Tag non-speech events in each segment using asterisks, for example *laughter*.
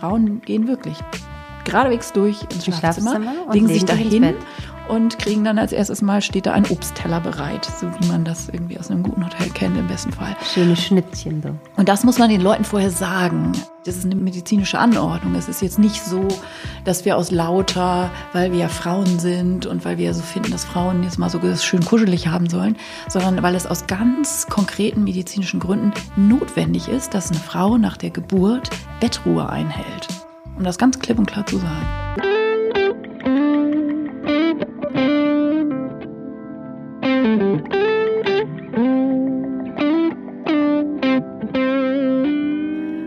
Frauen gehen wirklich geradewegs durch ins Schlafzimmer, Schlafzimmer legen sich dahin und kriegen dann als erstes Mal steht da ein Obstteller bereit, so wie man das irgendwie aus einem guten Hotel kennt im besten Fall. Schöne Schnittchen so. Und das muss man den Leuten vorher sagen. Das ist eine medizinische Anordnung. Es ist jetzt nicht so, dass wir aus lauter, weil wir ja Frauen sind und weil wir ja so finden, dass Frauen jetzt mal so schön kuschelig haben sollen, sondern weil es aus ganz konkreten medizinischen Gründen notwendig ist, dass eine Frau nach der Geburt Bettruhe einhält. Um das ganz klipp und klar zu sagen.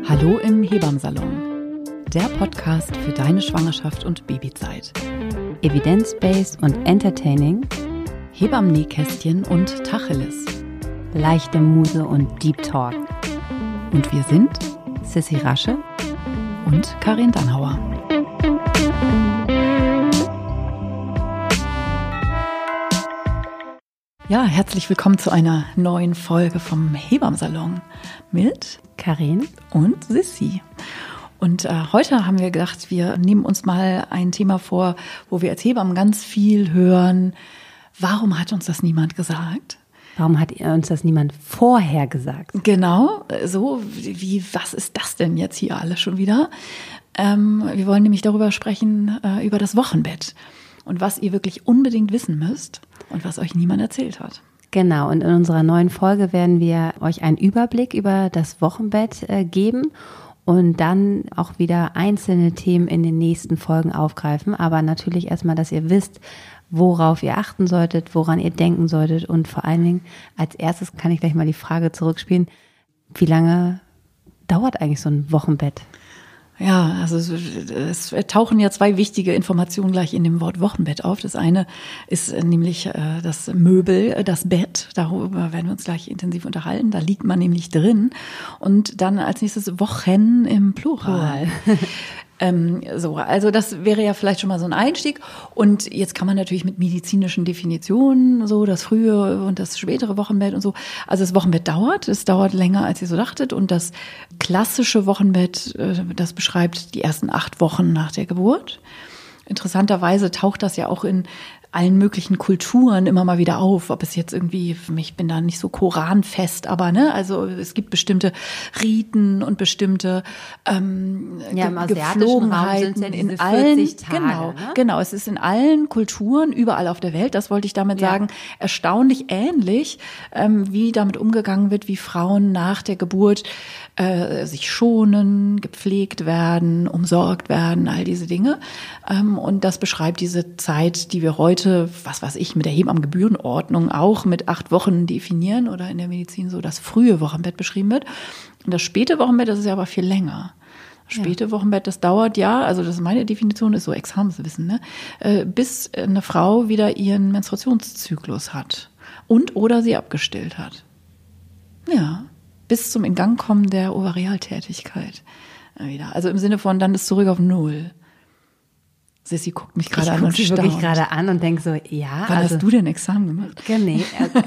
Hallo im Hebammsalon. Der Podcast für deine Schwangerschaft und Babyzeit. Evidence-based und entertaining, Hebammen-Nähkästchen und Tacheles. leichte Muse und Deep Talk. Und wir sind Sissy Rasche, und Karin Dannhauer. Ja, herzlich willkommen zu einer neuen Folge vom Hebammsalon mit Karin. und Sissi. Und äh, heute haben wir gedacht, wir nehmen uns mal ein Thema vor, wo wir als Hebammen ganz viel hören. Warum hat uns das niemand gesagt? Warum hat uns das niemand vorher gesagt? Genau, so wie, was ist das denn jetzt hier alles schon wieder? Ähm, wir wollen nämlich darüber sprechen, äh, über das Wochenbett und was ihr wirklich unbedingt wissen müsst und was euch niemand erzählt hat. Genau, und in unserer neuen Folge werden wir euch einen Überblick über das Wochenbett äh, geben und dann auch wieder einzelne Themen in den nächsten Folgen aufgreifen. Aber natürlich erstmal, dass ihr wisst, worauf ihr achten solltet, woran ihr denken solltet und vor allen Dingen als erstes kann ich gleich mal die Frage zurückspielen, wie lange dauert eigentlich so ein Wochenbett? Ja, also es, tauchen ja zwei wichtige Informationen gleich in dem Wort Wochenbett auf. Das eine ist äh, nämlich äh, das Möbel, äh, das Bett. Darüber werden wir uns gleich intensiv unterhalten. Da liegt man nämlich drin. Und dann als nächstes Wochen im Plural. *laughs* Ähm, so, also das wäre ja vielleicht schon mal so ein Einstieg. Und jetzt kann man natürlich mit medizinischen Definitionen, so das frühe und das spätere Wochenbett und so. Also das Wochenbett dauert, es dauert länger, als ihr so dachtet. Und das klassische Wochenbett, äh, das beschreibt die ersten acht Wochen nach der Geburt. Interessanterweise taucht das ja auch in allen möglichen Kulturen immer mal wieder auf. Ob es jetzt irgendwie, ich bin da nicht so koranfest, aber ne, also es gibt bestimmte Riten und bestimmte ähm, Ja, im Ge- asiatischen Raum sind's ja in allen, 40 Tage, genau, ne? genau, es ist in allen Kulturen überall auf der Welt. Das wollte ich damit Ja. sagen, erstaunlich ähnlich, ähm, wie damit umgegangen wird, wie Frauen nach der Geburt äh, sich schonen, gepflegt werden, umsorgt werden, all diese Dinge. Ähm, und das beschreibt diese Zeit, die wir heute, was weiß ich, mit der Hebammengebührenordnung auch mit acht Wochen definieren oder in der Medizin so das frühe Wochenbett beschrieben wird. Und das späte Wochenbett, das ist ja aber viel länger. Das Späte Wochenbett, das dauert ja, also das ist meine Definition, ist so Examenswissen, ne? äh, bis eine Frau wieder ihren Menstruationszyklus hat und oder sie abgestillt hat. Ja, bis zum Ingangkommen der Ovarialtätigkeit äh, wieder. Also im Sinne von, dann ist zurück auf Null. Sissy guckt mich Ich gerade an gucke und sie staunt. wirklich gerade an und denke so, ja, Wann also, hast du denn Examen gemacht? Nee,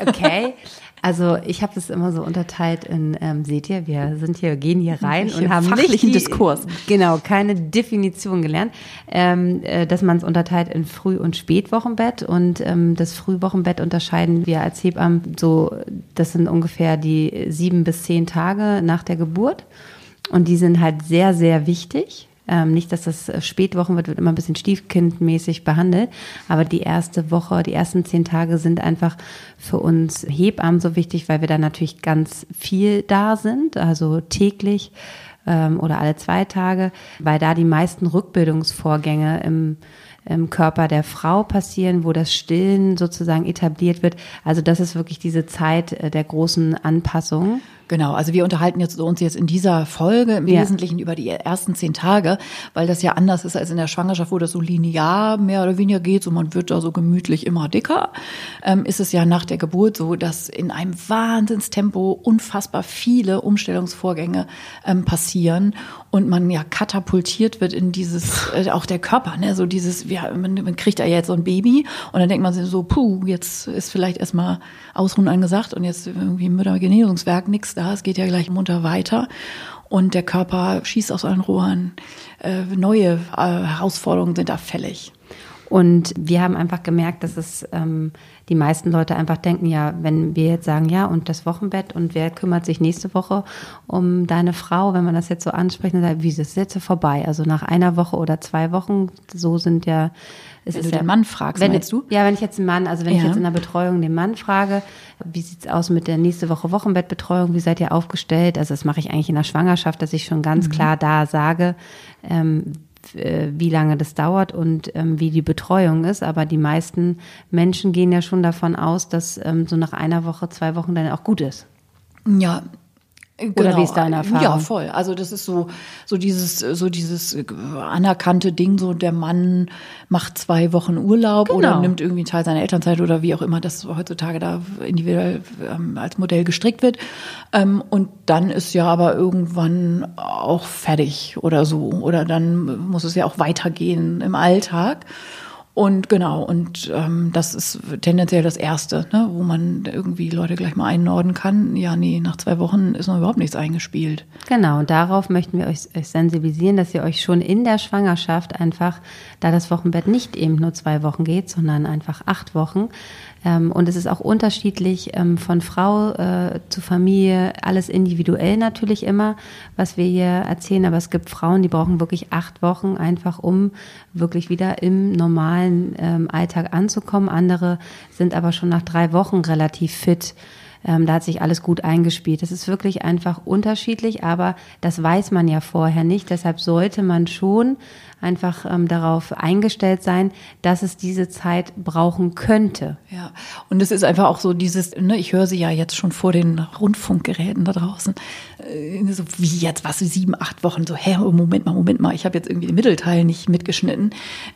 okay. *laughs* Also ich habe das immer so unterteilt in, ähm, seht ihr, wir sind hier, gehen hier rein und haben fachlichen nicht die, Diskurs. Genau, keine Definition gelernt, ähm, äh, dass man es unterteilt in Früh- und Spätwochenbett und ähm, das Frühwochenbett unterscheiden wir als Hebammen so, das sind ungefähr die sieben bis zehn Tage nach der Geburt und die sind halt sehr, sehr wichtig. Ähm, nicht, dass das äh, Spätwochenbett wird immer ein bisschen stiefkindmäßig behandelt, aber die erste Woche, die ersten zehn Tage sind einfach für uns Hebammen so wichtig, weil wir da natürlich ganz viel da sind, also täglich ähm, oder alle zwei Tage, weil da die meisten Rückbildungsvorgänge im im Körper der Frau passieren, wo das Stillen sozusagen etabliert wird. Also das ist wirklich diese Zeit äh, der großen Anpassung. Genau, also wir unterhalten jetzt uns jetzt in dieser Folge im Ja. Wesentlichen über die ersten zehn Tage, weil das ja anders ist als in der Schwangerschaft, wo das so linear mehr oder weniger geht, so man wird da so gemütlich immer dicker, ähm, ist es ja nach der Geburt so, dass in einem Wahnsinnstempo unfassbar viele Umstellungsvorgänge ähm, passieren und man ja katapultiert wird in dieses, äh, auch der Körper, ne, so dieses, ja, man, man kriegt ja jetzt so ein Baby und dann denkt man sich so, puh, jetzt ist vielleicht erstmal Ausruhen angesagt und jetzt irgendwie im Müttergenesungswerk nichts da, es geht ja gleich munter weiter. und der Körper schießt aus allen Rohren. Äh, neue äh, Herausforderungen sind da fällig. Und wir haben einfach gemerkt, dass es ähm, die meisten Leute einfach denken, ja, wenn wir jetzt sagen, ja, und das Wochenbett und wer kümmert sich nächste Woche um deine Frau, wenn man das jetzt so anspricht, dann sagt, wie ist das jetzt vorbei? Also nach einer Woche oder zwei Wochen, so sind ja es wenn ist du den Mann fragst, wenn meinst du? Ja, wenn ich jetzt einen Mann, also wenn ja. ich jetzt in der Betreuung den Mann frage, wie sieht's aus mit der nächste Woche Wochenbettbetreuung, wie seid ihr aufgestellt? Also das mache ich eigentlich in der Schwangerschaft, dass ich schon ganz mhm. klar da sage, ähm, äh, wie lange das dauert und ähm, wie die Betreuung ist. Aber die meisten Menschen gehen ja schon davon aus, dass ähm, so nach einer Woche, zwei Wochen dann auch gut ist. Ja, Genau. Oder wie ist deine Erfahrung? Ja, voll. Also das ist so, so dieses, so dieses anerkannte Ding, so der Mann macht zwei Wochen Urlaub genau. oder nimmt irgendwie einen Teil seiner Elternzeit oder wie auch immer das heutzutage da individuell ähm, als Modell gestrickt wird. Ähm, und dann ist ja aber irgendwann auch fertig oder so. Oder dann muss es ja auch weitergehen im Alltag. Und genau, und ähm, das ist tendenziell das Erste, ne, wo man irgendwie Leute gleich mal einnorden kann. Ja, nee, nach zwei Wochen ist noch überhaupt nichts eingespielt. Genau, und darauf möchten wir euch, euch sensibilisieren, dass ihr euch schon in der Schwangerschaft einfach, da das Wochenbett nicht eben nur zwei Wochen geht, sondern einfach acht Wochen, ähm, und es ist auch unterschiedlich ähm, von Frau äh, zu Familie, alles individuell natürlich immer, was wir hier erzählen. Aber es gibt Frauen, die brauchen wirklich acht Wochen einfach, um wirklich wieder im normalen ähm, Alltag anzukommen. Andere sind aber schon nach drei Wochen relativ fit. da hat sich alles gut eingespielt. Das ist wirklich einfach unterschiedlich, aber das weiß man ja vorher nicht. Deshalb sollte man schon einfach ähm, darauf eingestellt sein, dass es diese Zeit brauchen könnte. Ja, und es ist einfach auch so dieses, ne, ich höre sie ja jetzt schon vor den Rundfunkgeräten da draußen, äh, so wie jetzt, was, sieben, acht Wochen, so, hä, Moment mal, Moment mal, ich habe jetzt irgendwie den Mittelteil nicht mitgeschnitten.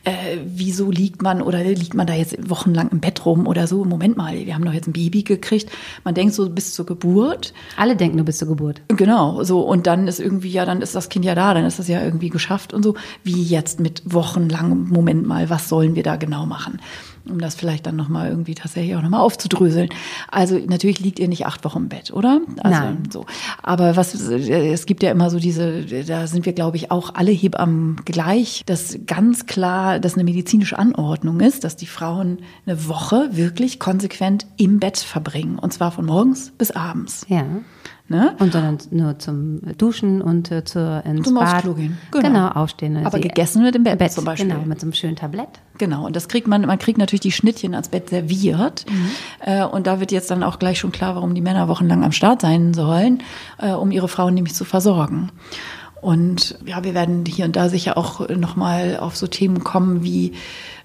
Äh, wieso liegt man oder liegt man da jetzt wochenlang im Bett rum oder so? Moment mal, wir haben doch jetzt ein Baby gekriegt. Man denkt so bis zur Geburt. Alle denken nur bis zur Geburt. Genau, so, und dann ist irgendwie, ja, dann ist das Kind ja da, dann ist das ja irgendwie geschafft und so. Wie jetzt mit wochenlangem Moment mal, was sollen wir da genau machen? Um das vielleicht dann nochmal irgendwie tatsächlich auch nochmal aufzudröseln. Also natürlich liegt ihr nicht acht Wochen im Bett, oder? Also, Nein. So. Aber was, es gibt ja immer so diese, da sind wir glaube ich auch alle Hebammen gleich, dass ganz klar, dass eine medizinische Anordnung ist, dass die Frauen eine Woche wirklich konsequent im Bett verbringen. Und zwar von morgens bis abends. Ja. Ne? Und sondern nur zum Duschen und äh, zur ins zum Bad. gehen. Genau. genau, aufstehen. Aber Sie, gegessen wird im Bett, Bett, zum Beispiel. Genau, mit so einem schönen Tablett. Genau, und das kriegt man, man kriegt natürlich die Schnittchen ans Bett serviert. Mhm. Äh, und da wird jetzt dann auch gleich schon klar, warum die Männer wochenlang am Start sein sollen, äh, um ihre Frauen nämlich zu versorgen. Und ja, wir werden hier und da sicher auch nochmal auf so Themen kommen wie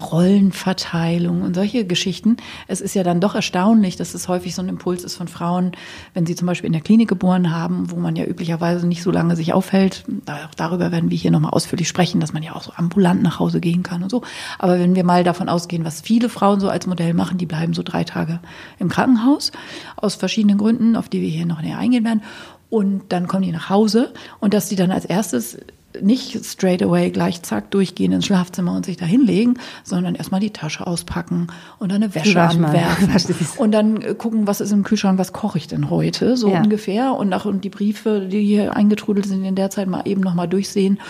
Rollenverteilung und solche Geschichten. Es ist ja dann doch erstaunlich, dass es häufig so ein Impuls ist von Frauen, wenn sie zum Beispiel in der Klinik geboren haben, wo man ja üblicherweise nicht so lange sich aufhält. Auch darüber werden wir hier nochmal ausführlich sprechen, dass man ja auch so ambulant nach Hause gehen kann und so. Aber wenn wir mal davon ausgehen, was viele Frauen so als Modell machen, die bleiben so drei Tage im Krankenhaus aus verschiedenen Gründen, auf die wir hier noch näher eingehen werden. Und dann kommen die nach Hause und dass die dann als erstes nicht straight away gleich zack durchgehen ins Schlafzimmer und sich da hinlegen, sondern erstmal die Tasche auspacken und dann eine Wäsche anwerfen. *laughs* Und dann äh, gucken, was ist im Kühlschrank, was koche ich denn heute, so ja. ungefähr. Und auch und die Briefe, die hier eingetrudelt sind in der Zeit mal eben noch mal durchsehen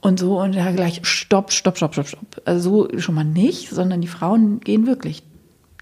und so. Und ja gleich stopp, stopp, stopp, stopp, stopp. Also so schon mal nicht, sondern die Frauen gehen wirklich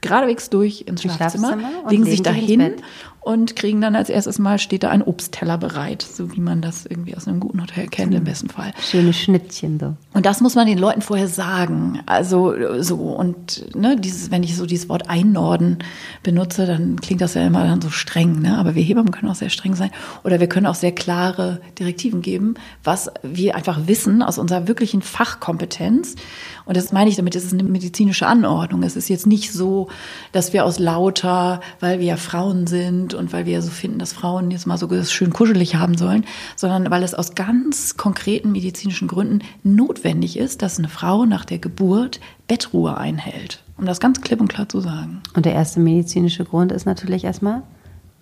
geradewegs durch ins Schlafzimmer, Schlafzimmer legen sich dahin und kriegen dann als erstes Mal steht da ein Obstteller bereit, so wie man das irgendwie aus einem guten Hotel kennt im besten Fall. Schöne Schnittchen so. Und das muss man den Leuten vorher sagen. Also so und ne, dieses, wenn ich so dieses Wort einnorden benutze, dann klingt das ja immer dann so streng. Ne? Aber wir Hebammen können auch sehr streng sein oder wir können auch sehr klare Direktiven geben, was wir einfach wissen aus unserer wirklichen Fachkompetenz. Und das meine ich damit, es ist eine medizinische Anordnung. Es ist jetzt nicht so, dass wir aus lauter, weil wir ja Frauen sind und weil wir so finden, dass Frauen jetzt mal so schön kuschelig haben sollen, sondern weil es aus ganz konkreten medizinischen Gründen notwendig ist, dass eine Frau nach der Geburt Bettruhe einhält. Um das ganz klipp und klar zu sagen. Und der erste medizinische Grund ist natürlich erstmal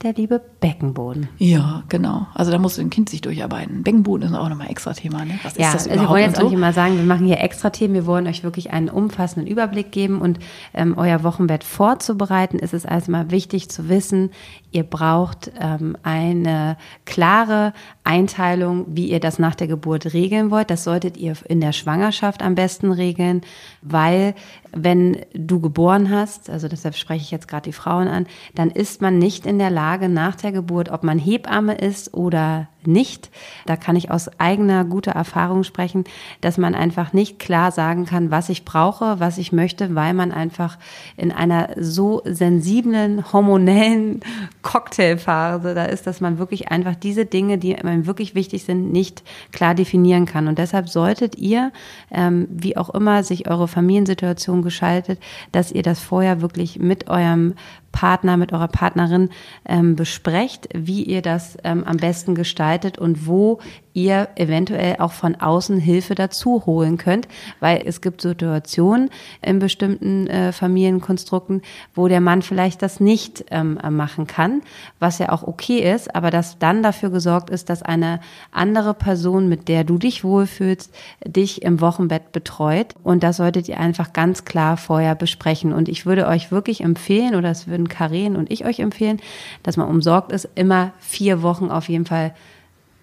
der liebe Beckenboden. Ja, genau. Also da muss ein Kind sich durcharbeiten. Beckenboden ist auch nochmal extra Thema. Ne? Was ja, ist das überhaupt? Also wir wollen jetzt so? auch nicht mal sagen, wir machen hier extra Themen. Wir wollen euch wirklich einen umfassenden Überblick geben und ähm, euer Wochenbett vorzubereiten. Ist es erstmal wichtig zu wissen, ihr braucht ähm, eine klare Einteilung, wie ihr das nach der Geburt regeln wollt. Das solltet ihr in der Schwangerschaft am besten regeln, weil wenn du geboren hast, also deshalb spreche ich jetzt gerade die Frauen an, dann ist man nicht in der Lage nach der Geburt, ob man Hebamme ist oder nicht. Da kann ich aus eigener guter Erfahrung sprechen, dass man einfach nicht klar sagen kann, was ich brauche, was ich möchte, weil man einfach in einer so sensiblen, hormonellen *laughs* Cocktailphase da ist, dass man wirklich einfach diese Dinge, die einem wirklich wichtig sind, nicht klar definieren kann. Und deshalb solltet ihr, ähm, wie auch immer sich eure Familiensituation geschaltet, dass ihr das vorher wirklich mit eurem Partner, mit eurer Partnerin ähm, besprecht, wie ihr das ähm, am besten gestaltet und wo ihr eventuell auch von außen Hilfe dazu holen könnt, weil es gibt Situationen in bestimmten äh, Familienkonstrukten, wo der Mann vielleicht das nicht ähm, machen kann, was ja auch okay ist, aber dass dann dafür gesorgt ist, dass eine andere Person, mit der du dich wohlfühlst, dich im Wochenbett betreut. Und das solltet ihr einfach ganz klar vorher besprechen. Und ich würde euch wirklich empfehlen oder es würden Karen und ich euch empfehlen, dass man umsorgt ist, immer vier Wochen auf jeden Fall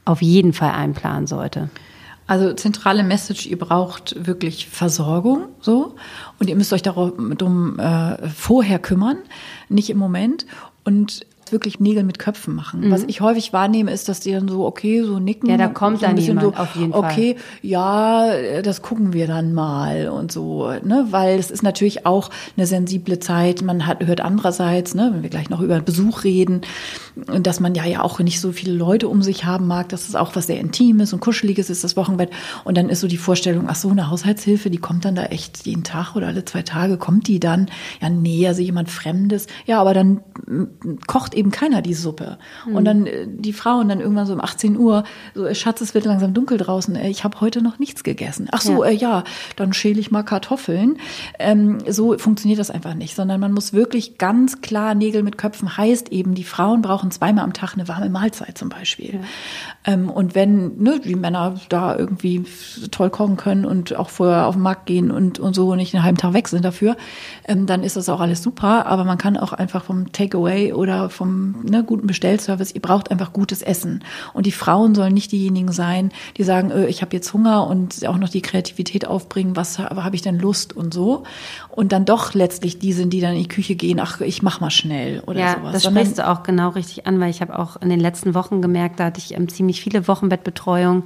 auf jeden Fall einplanen sollte. Also zentrale Message, ihr braucht wirklich Versorgung so und ihr müsst euch darum äh, vorher kümmern, nicht im Moment. Und wirklich Nägel mit Köpfen machen. Mhm. Was ich häufig wahrnehme, ist, dass die dann so, okay, so nicken. Ja, da kommt so dann jemand, so, auf jeden Fall. Okay, ja, das gucken wir dann mal und so, ne, weil es ist natürlich auch eine sensible Zeit. Man hat, hört andererseits, ne, wenn wir gleich noch über Besuch reden, dass man ja ja auch nicht so viele Leute um sich haben mag, dass es auch was sehr Intimes und Kuscheliges ist, das Wochenbett. Und dann ist so die Vorstellung, ach so, eine Haushaltshilfe, die kommt dann da echt jeden Tag oder alle zwei Tage, kommt die dann? Ja, nee, also jemand Fremdes. Ja, aber dann kocht eben keiner die Suppe. Mhm. Und dann äh, die Frauen dann irgendwann so um 18 Uhr, so äh, Schatz, es wird langsam dunkel draußen, äh, ich habe heute noch nichts gegessen. Ach so, ja, äh, ja dann schäle ich mal Kartoffeln. Ähm, so funktioniert das einfach nicht, sondern man muss wirklich ganz klar Nägel mit Köpfen heißt eben, die Frauen brauchen zweimal am Tag eine warme Mahlzeit zum Beispiel. Ja. Ähm, und wenn ne, die Männer da irgendwie toll kochen können und auch vorher auf den Markt gehen und, und so und nicht einen halben Tag weg sind dafür, ähm, dann ist das auch alles super. Aber man kann auch einfach vom Takeaway oder vom ne, guten Bestellservice, ihr braucht einfach gutes Essen. Und die Frauen sollen nicht diejenigen sein, die sagen, äh, ich habe jetzt Hunger und auch noch die Kreativität aufbringen, was habe ich denn Lust und so. Und dann doch letztlich die sind, die dann in die Küche gehen, ach, ich mach mal schnell oder ja, sowas. Das Sondern, sprichst du auch genau richtig an, weil ich habe auch in den letzten Wochen gemerkt, da hatte ich ähm, ziemlich viele Wochenbettbetreuung,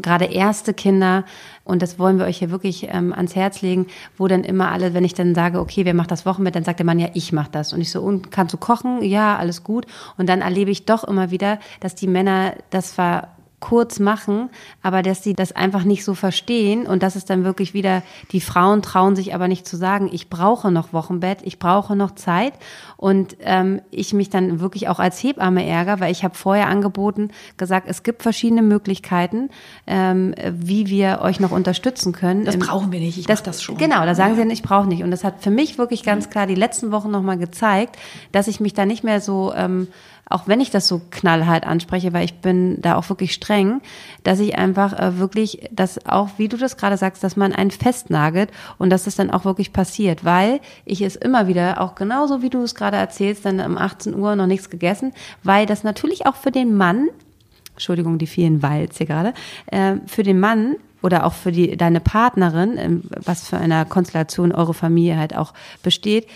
gerade erste Kinder und das wollen wir euch hier wirklich ähm, ans Herz legen, wo dann immer alle, wenn ich dann sage, okay, wer macht das Wochenbett, dann sagt der Mann, ja, ich mach das. Und ich so, und kannst du kochen? Ja, alles gut. Und dann erlebe ich doch immer wieder, dass die Männer das ver kurz machen, aber dass sie das einfach nicht so verstehen und das ist dann wirklich wieder, die Frauen trauen sich aber nicht zu sagen, ich brauche noch Wochenbett, ich brauche noch Zeit und ähm, ich mich dann wirklich auch als Hebamme ärgere, weil ich habe vorher angeboten, gesagt, es gibt verschiedene Möglichkeiten, ähm, wie wir euch noch unterstützen können. Das brauchen wir nicht, ich das, das schon. Genau, da sagen ja. sie, ich brauche nicht und das hat für mich wirklich ganz klar die letzten Wochen nochmal gezeigt, dass ich mich da nicht mehr so ähm, auch wenn ich das so knallhart anspreche, weil ich bin da auch wirklich streng, dass ich einfach äh, wirklich, dass auch, wie du das gerade sagst, dass man einen festnagelt und dass das dann auch wirklich passiert, weil ich es immer wieder, auch genauso wie du es gerade erzählst, dann um 18 Uhr noch nichts gegessen, weil das natürlich auch für den Mann, Entschuldigung, die vielen Weils hier gerade, äh, für den Mann oder auch für die, deine Partnerin, ähm, was für eine Konstellation eure Familie halt auch besteht,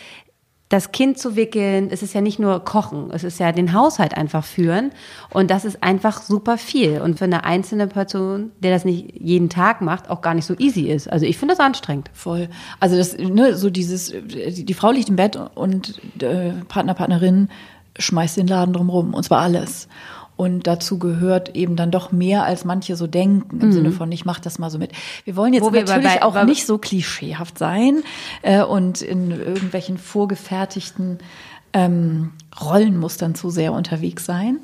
das Kind zu wickeln, es ist ja nicht nur kochen, es ist ja den Haushalt einfach führen und das ist einfach super viel und für eine einzelne Person, der das nicht jeden Tag macht, auch gar nicht so easy ist. Also ich finde das anstrengend. Voll. Also das ne, so dieses die, die Frau liegt im Bett und äh, Partner Partnerin schmeißt den Laden drumrum und zwar alles. Und dazu gehört eben dann doch mehr, als manche so denken, im mhm. Sinne von, ich mache das mal so mit. Wir wollen jetzt Wo natürlich bei, auch nicht so klischeehaft sein äh, und in irgendwelchen vorgefertigten ähm, Rollenmustern zu sehr unterwegs sein.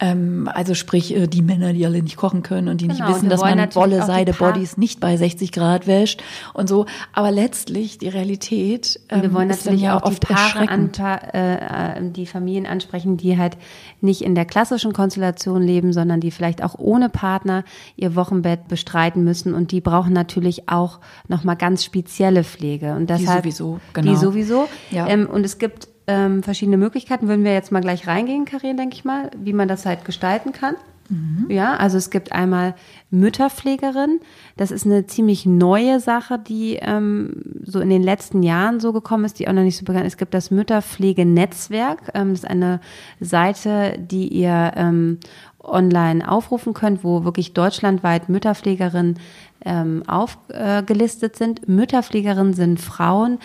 Ähm, also sprich, äh, die Männer, die alle nicht kochen können und die genau, nicht wissen, dass man Wolle, Seide, Bodies nicht bei 60 Grad wäscht und so. Aber letztlich die Realität ähm, wir wollen natürlich ja auch die Paare an, äh, äh, die Familien ansprechen, die halt nicht in der klassischen Konstellation leben, sondern die vielleicht auch ohne Partner ihr Wochenbett bestreiten müssen und die brauchen natürlich auch nochmal ganz spezielle Pflege und deshalb die sowieso, genau. Die sowieso. Ja. Ähm, und es gibt ähm, verschiedene Möglichkeiten. Würden wir jetzt mal gleich reingehen, Karin, denke ich mal, wie man das halt gestalten kann. Mhm. Ja, also es gibt einmal Mütterpflegerin. Das ist eine ziemlich neue Sache, die ähm, so in den letzten Jahren so gekommen ist, die auch noch nicht so bekannt ist. Es gibt das Mütterpflegenetzwerk. Ähm, das ist eine Seite, die ihr ähm, online aufrufen könnt, wo wirklich deutschlandweit Mütterpflegerinnen ähm, aufgelistet äh, sind. Mütterpflegerinnen sind Frauen,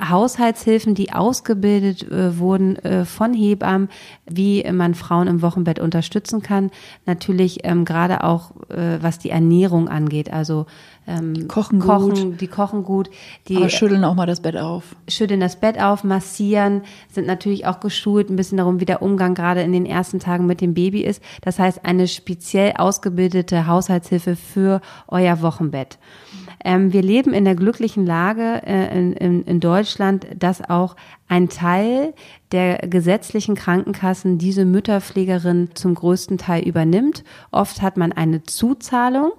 Haushaltshilfen, die ausgebildet äh, wurden äh, von Hebammen, wie man Frauen im Wochenbett unterstützen kann. Natürlich ähm, gerade auch, äh, was die Ernährung angeht. Also ähm, kochen, kochen gut. die kochen gut. Die Aber schütteln auch mal das Bett auf. Schütteln das Bett auf, massieren, sind natürlich auch geschult, ein bisschen darum, wie der Umgang gerade in den ersten Tagen mit dem Baby ist. Das heißt, eine speziell ausgebildete Haushaltshilfe für euer Wochenbett. Ähm, wir leben in der glücklichen Lage äh, in, in, in Deutschland, dass auch ein Teil der gesetzlichen Krankenkassen diese Mütterpflegerin zum größten Teil übernimmt. Oft hat man eine Zuzahlung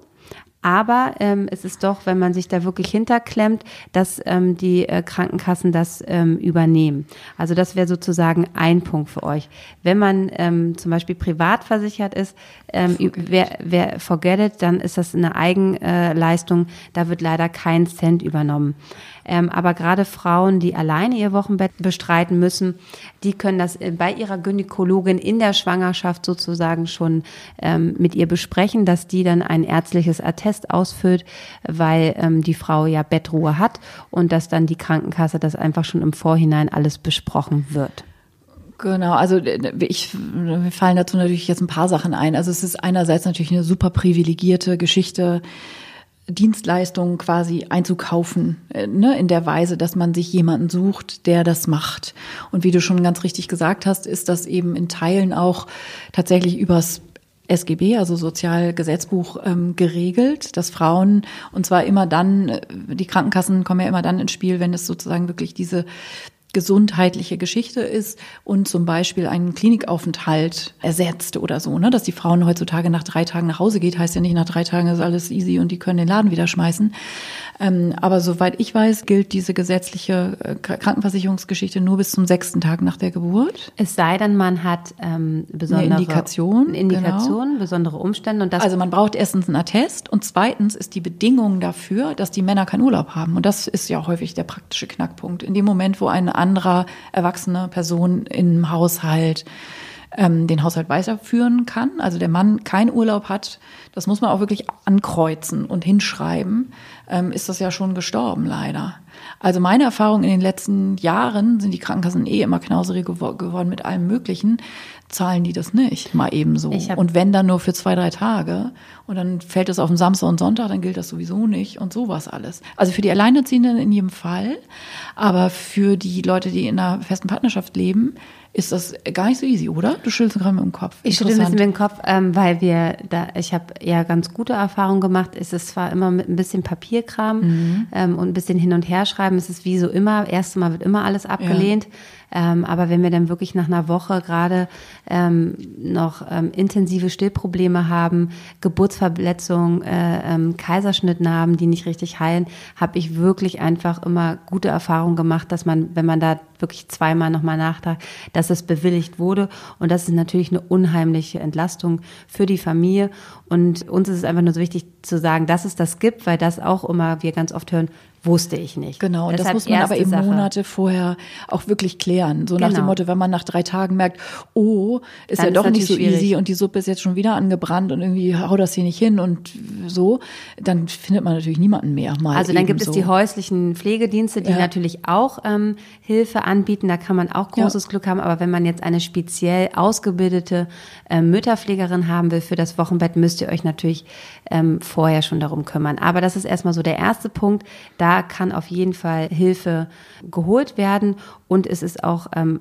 aber ähm, es ist doch, wenn man sich da wirklich hinterklemmt, dass ähm, die äh, Krankenkassen das ähm, übernehmen. Also das wäre sozusagen ein Punkt für euch. Wenn man ähm, zum Beispiel privat versichert ist, ähm, wer, wer forget it, dann ist das eine Eigenleistung. Da wird leider kein Cent übernommen. Ähm, aber gerade Frauen, die alleine ihr Wochenbett bestreiten müssen, die können das äh, bei ihrer Gynäkologin in der Schwangerschaft sozusagen schon ähm, mit ihr besprechen, dass die dann ein ärztliches Attest ausfüllt, weil ähm, die Frau ja Bettruhe hat und dass dann die Krankenkasse das einfach schon im Vorhinein alles besprochen wird. Genau, also äh, ich, mir fallen dazu natürlich jetzt ein paar Sachen ein. Also es ist einerseits natürlich eine super privilegierte Geschichte, Dienstleistungen quasi einzukaufen, äh, ne, in der Weise, dass man sich jemanden sucht, der das macht. Und wie du schon ganz richtig gesagt hast, ist das eben in Teilen auch tatsächlich übers SGB, also Sozialgesetzbuch, ähm, geregelt, dass Frauen, und zwar immer dann, äh, die Krankenkassen kommen ja immer dann ins Spiel, wenn es sozusagen wirklich diese gesundheitliche Geschichte ist und zum Beispiel einen Klinikaufenthalt ersetzt oder so, ne? Dass die Frauen heutzutage nach drei Tagen nach Hause geht, heißt ja nicht nach drei Tagen ist alles easy und die können den Laden wieder schmeißen. Ähm, aber soweit ich weiß, gilt diese gesetzliche äh, Krankenversicherungsgeschichte nur bis zum sechsten Tag nach der Geburt. Es sei denn, man hat ähm, besondere eine Indikation, Indikation genau. besondere Umstände und das also man braucht erstens einen Attest und zweitens ist die Bedingung dafür, dass die Männer keinen Urlaub haben und das ist ja häufig der praktische Knackpunkt. In dem Moment, wo eine anderer erwachsene Person im Haushalt ähm, den Haushalt weiterführen kann, also der Mann keinen Urlaub hat, das muss man auch wirklich ankreuzen und hinschreiben, ähm, ist das ja schon gestorben leider. Also meine Erfahrung in den letzten Jahren sind die Krankenkassen eh immer knauserig geworden mit allem Möglichen. Zahlen die das nicht mal ebenso. Und wenn dann nur für zwei, drei Tage und dann fällt es auf den Samstag und Sonntag, dann gilt das sowieso nicht und sowas alles. Also für die Alleinerziehenden in jedem Fall, aber für die Leute, die in einer festen Partnerschaft leben, ist das gar nicht so easy, oder? Du schüttelst gerade mit dem Kopf. Ich schüttel ein bisschen mit dem Kopf, ähm, weil wir da, ich habe ja ganz gute Erfahrungen gemacht. Es ist zwar immer mit ein bisschen Papierkram mhm. ähm, und ein bisschen hin und her schreiben. Es ist wie so immer. Erste Mal wird immer alles abgelehnt. Ja. Ähm, aber wenn wir dann wirklich nach einer Woche gerade ähm, noch ähm, intensive Stillprobleme haben, Geburtsverletzungen, äh, ähm, Kaiserschnittnarben, die nicht richtig heilen, habe ich wirklich einfach immer gute Erfahrungen gemacht, dass man, wenn man da wirklich zweimal nochmal nachtragt, dass es bewilligt wurde. Und das ist natürlich eine unheimliche Entlastung für die Familie. Und uns ist es einfach nur so wichtig zu sagen, dass es das gibt, weil das auch immer wir ganz oft hören, wusste ich nicht. Genau, und das muss man aber eben Sache. Monate vorher auch wirklich klären. So genau. nach dem genau. Motto, wenn man nach drei Tagen merkt, oh, ist Dann ja doch nicht so schwierig. easy und die Suppe ist jetzt schon wieder angebrannt und irgendwie hau das hier nicht hin und so, dann findet man natürlich niemanden mehr. Mal also dann gibt so. es die häuslichen Pflegedienste, die ja. natürlich auch ähm, Hilfe anbieten. Da kann man auch großes ja. Glück haben. Aber wenn man jetzt eine speziell ausgebildete äh, Mütterpflegerin haben will für das Wochenbett, müsst ihr euch natürlich ähm, vorher schon darum kümmern. Aber das ist erstmal so der erste Punkt. Da da kann auf jeden Fall Hilfe geholt werden und es ist auch ähm,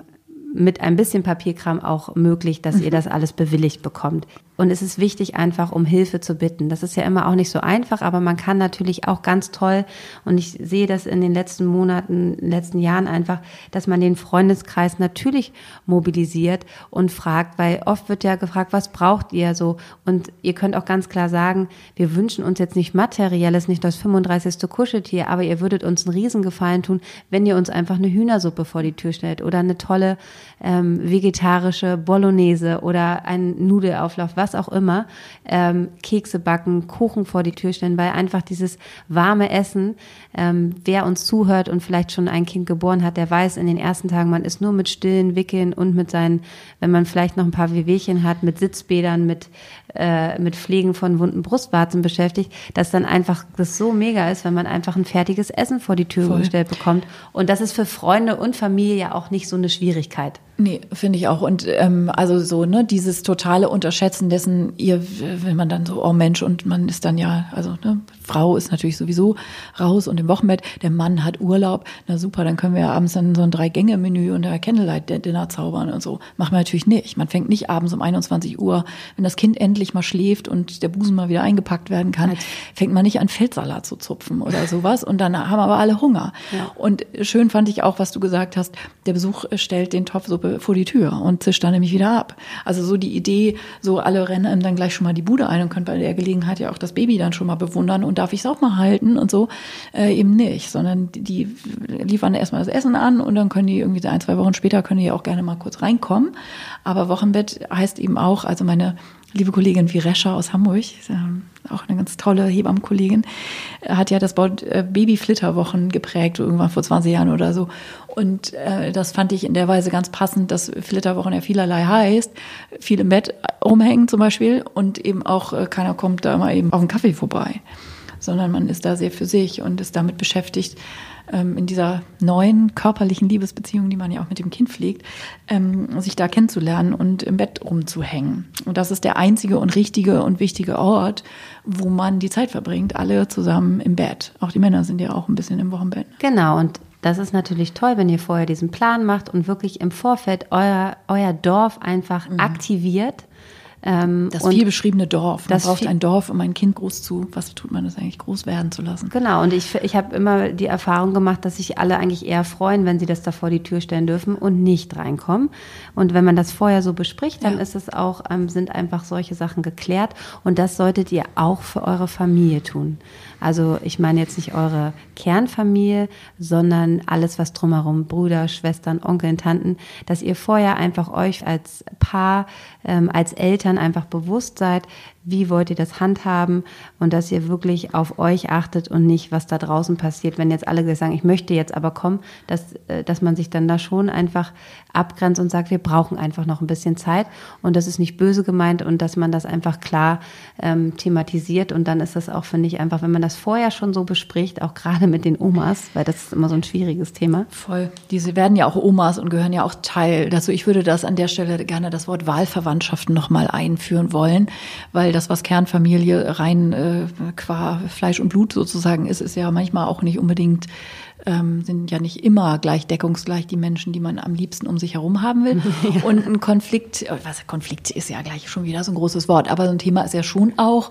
mit ein bisschen Papierkram auch möglich, dass ihr mhm. das alles bewilligt bekommt. Und es ist wichtig, einfach um Hilfe zu bitten. Das ist ja immer auch nicht so einfach, aber man kann natürlich auch ganz toll, und ich sehe das in den letzten Monaten, letzten Jahren einfach, dass man den Freundeskreis natürlich mobilisiert und fragt, weil oft wird ja gefragt, was braucht ihr so? Und ihr könnt auch ganz klar sagen, wir wünschen uns jetzt nicht materielles, nicht das 35. Kuscheltier, aber ihr würdet uns einen Riesengefallen tun, wenn ihr uns einfach eine Hühnersuppe vor die Tür stellt oder eine tolle ähm, vegetarische Bolognese oder einen Nudelauflauf, was was auch immer, ähm, Kekse backen, Kuchen vor die Tür stellen, weil einfach dieses warme Essen, ähm, wer uns zuhört und vielleicht schon ein Kind geboren hat, der weiß in den ersten Tagen, man ist nur mit stillen Wickeln und mit seinen, wenn man vielleicht noch ein paar Wehwehchen hat, mit Sitzbädern, mit, äh, mit Pflegen von wunden Brustwarzen beschäftigt, dass dann einfach das so mega ist, wenn man einfach ein fertiges Essen vor die Tür Voll. gestellt bekommt. Und das ist für Freunde und Familie ja auch nicht so eine Schwierigkeit. Nee, finde ich auch. Und ähm, also so, ne, dieses totale Unterschätzen dessen, ihr, wenn man dann so, oh Mensch, und man ist dann ja, also ne, Frau ist natürlich sowieso raus und im Wochenbett, der Mann hat Urlaub, na super, dann können wir ja abends dann so ein Drei-Gänge-Menü und ein Candlelight-Dinner zaubern und so. Machen wir natürlich nicht. Man fängt nicht abends um 21 Uhr, wenn das Kind endlich mal schläft und der Busen mal wieder eingepackt werden kann, fängt man nicht an Feldsalat zu zupfen oder sowas und dann haben aber alle Hunger. Ja. Und schön fand ich auch, was du gesagt hast, der Besuch stellt den Topfsuppe vor die Tür und zischt dann nämlich wieder ab. Also so die Idee, so alle rennen dann gleich schon mal die Bude ein und können bei der Gelegenheit ja auch das Baby dann schon mal bewundern und darf ich es auch mal halten und so, äh, eben nicht, sondern die liefern erstmal das Essen an und dann können die irgendwie ein, zwei Wochen später können die auch gerne mal kurz reinkommen. Aber Wochenbett heißt eben auch, also meine liebe Kollegin Virescha aus Hamburg, auch eine ganz tolle Hebammenkollegin, hat ja das Wort äh, Babyflitterwochen geprägt, irgendwann vor 20 Jahren oder so. Und äh, das fand ich in der Weise ganz passend, dass Flitterwochen ja vielerlei heißt. Viel im Bett rumhängen zum Beispiel und eben auch äh, keiner kommt da mal eben auf einen Kaffee vorbei, sondern man ist da sehr für sich und ist damit beschäftigt, ähm, in dieser neuen körperlichen Liebesbeziehung, die man ja auch mit dem Kind pflegt, ähm, sich da kennenzulernen und im Bett rumzuhängen. Und das ist der einzige und richtige und wichtige Ort, wo man die Zeit verbringt, alle zusammen im Bett. Auch die Männer sind ja auch ein bisschen im Wochenbett. Genau, und das ist natürlich toll, wenn ihr vorher diesen Plan macht und wirklich im Vorfeld euer, euer Dorf einfach mhm. aktiviert ähm, das viel beschriebene Dorf. Man braucht ein Dorf, um ein Kind groß zu, was tut man das eigentlich, groß werden zu lassen. Genau, und ich, ich habe immer die Erfahrung gemacht, dass sich alle eigentlich eher freuen, wenn sie das da vor die Tür stellen dürfen und nicht reinkommen. Und wenn man das vorher so bespricht, dann ja. ist es auch, ähm, sind einfach solche Sachen geklärt. Und das solltet ihr auch für eure Familie tun. Also ich meine jetzt nicht eure Kernfamilie, sondern alles, was drumherum, Brüder, Schwestern, Onkeln, Tanten, dass ihr vorher einfach euch als Paar, ähm, als Eltern einfach bewusst seid, wie wollt ihr das handhaben und dass ihr wirklich auf euch achtet und nicht, was da draußen passiert. Wenn jetzt alle sagen, ich möchte jetzt aber kommen, dass, äh, dass man sich dann da schon einfach abgrenzt und sagt, wir brauchen einfach noch ein bisschen Zeit und das ist nicht böse gemeint und dass man das einfach klar ähm, thematisiert und dann ist das auch, finde ich, einfach, wenn man das vorher schon so bespricht, auch gerade mit den Omas, weil das ist immer so ein schwieriges Thema. Voll. Diese werden ja auch Omas und gehören ja auch Teil. Also ich würde das an der Stelle gerne das Wort Wahlverwandtschaften nochmal einführen wollen, weil das, was Kernfamilie rein äh, qua Fleisch und Blut sozusagen ist, ist ja manchmal auch nicht unbedingt ähm, sind ja nicht immer gleich deckungsgleich die Menschen, die man am liebsten um sich herum haben will. *laughs* Ja. Und ein Konflikt, äh, was Konflikt ist ja gleich schon wieder so ein großes Wort, aber so ein Thema ist ja schon auch,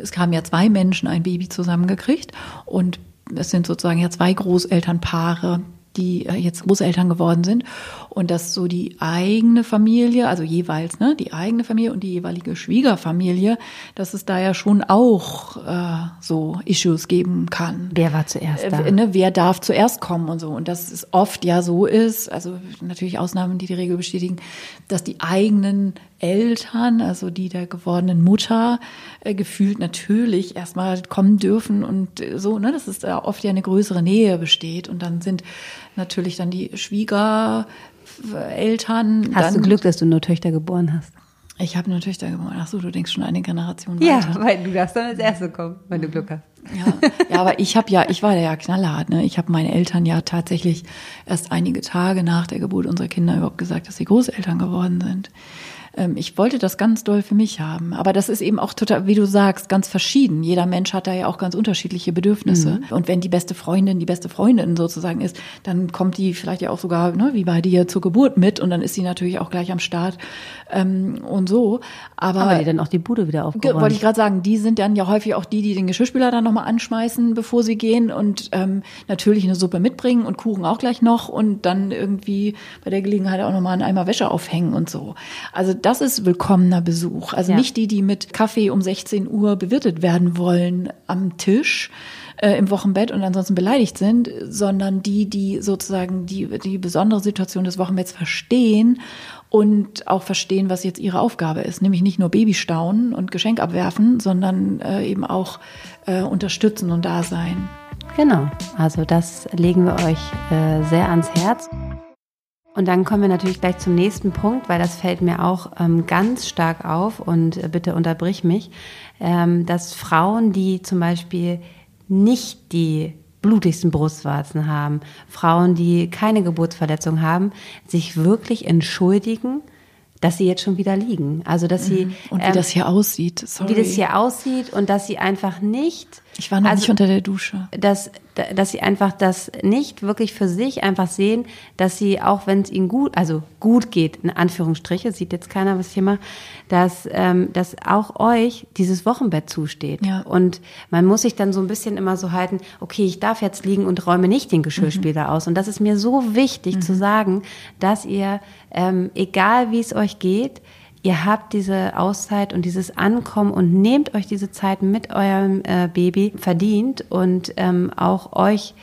es haben ja zwei Menschen ein Baby zusammengekriegt und es sind sozusagen ja zwei Großelternpaare, die äh, jetzt Großeltern geworden sind und dass so die eigene Familie, also jeweils ne, die eigene Familie und die jeweilige Schwiegerfamilie, dass es da ja schon auch äh, so Issues geben kann. Wer war zuerst da? Äh, ne, wer darf zuerst kommen und so und dass es oft ja so ist, also natürlich Ausnahmen, die die Regel bestätigen, dass die eigenen Eltern, also die der gewordenen Mutter, äh, gefühlt natürlich erstmal kommen dürfen und äh, so, ne, dass es da oft ja eine größere Nähe besteht und dann sind natürlich dann die Schwiegereltern. Hast du Glück, dass du nur Töchter geboren hast? Ich habe nur Töchter geboren. Ach so, du denkst schon eine Generation weiter. Ja, weil du darfst dann als Erste kommen, wenn du Glück hast. Ja, ja aber ich habe ja, ich war ja knallhart. Ne? Ich habe meinen Eltern ja tatsächlich erst einige Tage nach der Geburt unserer Kinder überhaupt gesagt, dass sie Großeltern geworden sind. Ähm, ich wollte das ganz doll für mich haben. Aber das ist eben auch total, wie du sagst, ganz verschieden. Jeder Mensch hat da ja auch ganz unterschiedliche Bedürfnisse. Mhm. Und wenn die beste Freundin die beste Freundin sozusagen ist, dann kommt die vielleicht ja auch sogar, ne, wie bei dir, zur Geburt mit und dann ist sie natürlich auch gleich am Start ähm, und so. Aber, Aber die dann auch die Bude wieder aufgeräumt. Wollte ich gerade sagen, die sind dann ja häufig auch die, die den Geschirrspüler dann nochmal anschmeißen, bevor sie gehen und ähm, natürlich eine Suppe mitbringen und Kuchen auch gleich noch und dann irgendwie bei der Gelegenheit auch nochmal einen Eimer Wäsche aufhängen und so. Also das ist willkommener Besuch. Also ja. nicht die, die mit Kaffee um 16 Uhr bewirtet werden wollen am Tisch, äh, im Wochenbett und ansonsten beleidigt sind, sondern die, die sozusagen die, die besondere Situation des Wochenbetts verstehen und auch verstehen, was jetzt ihre Aufgabe ist, nämlich nicht nur Babystauen und Geschenk abwerfen, sondern äh, eben auch äh, unterstützen und da sein. Genau, also das legen wir euch äh, sehr ans Herz. Und dann kommen wir natürlich gleich zum nächsten Punkt, weil das fällt mir auch ähm, ganz stark auf und äh, bitte unterbrich mich, ähm, dass Frauen, die zum Beispiel nicht die blutigsten Brustwarzen haben, Frauen, die keine Geburtsverletzung haben, sich wirklich entschuldigen, dass sie jetzt schon wieder liegen. Also dass sie mhm. und wie ähm, das hier aussieht, Sorry. wie das hier aussieht und dass sie einfach nicht. Ich war noch also, nicht unter der Dusche. Dass dass sie einfach das nicht wirklich für sich einfach sehen, dass sie auch wenn es ihnen gut, also gut geht in Anführungsstriche, sieht jetzt keiner was ich hier mache, dass ähm, dass auch euch dieses Wochenbett zusteht. Ja. Und man muss sich dann so ein bisschen immer so halten, okay, ich darf jetzt liegen und räume nicht den Geschirrspüler mhm. aus. Und das ist mir so wichtig mhm. zu sagen, dass ihr ähm, egal wie es euch geht, ihr habt diese Auszeit und dieses Ankommen und nehmt euch diese Zeit mit eurem äh, Baby verdient und ähm, auch euch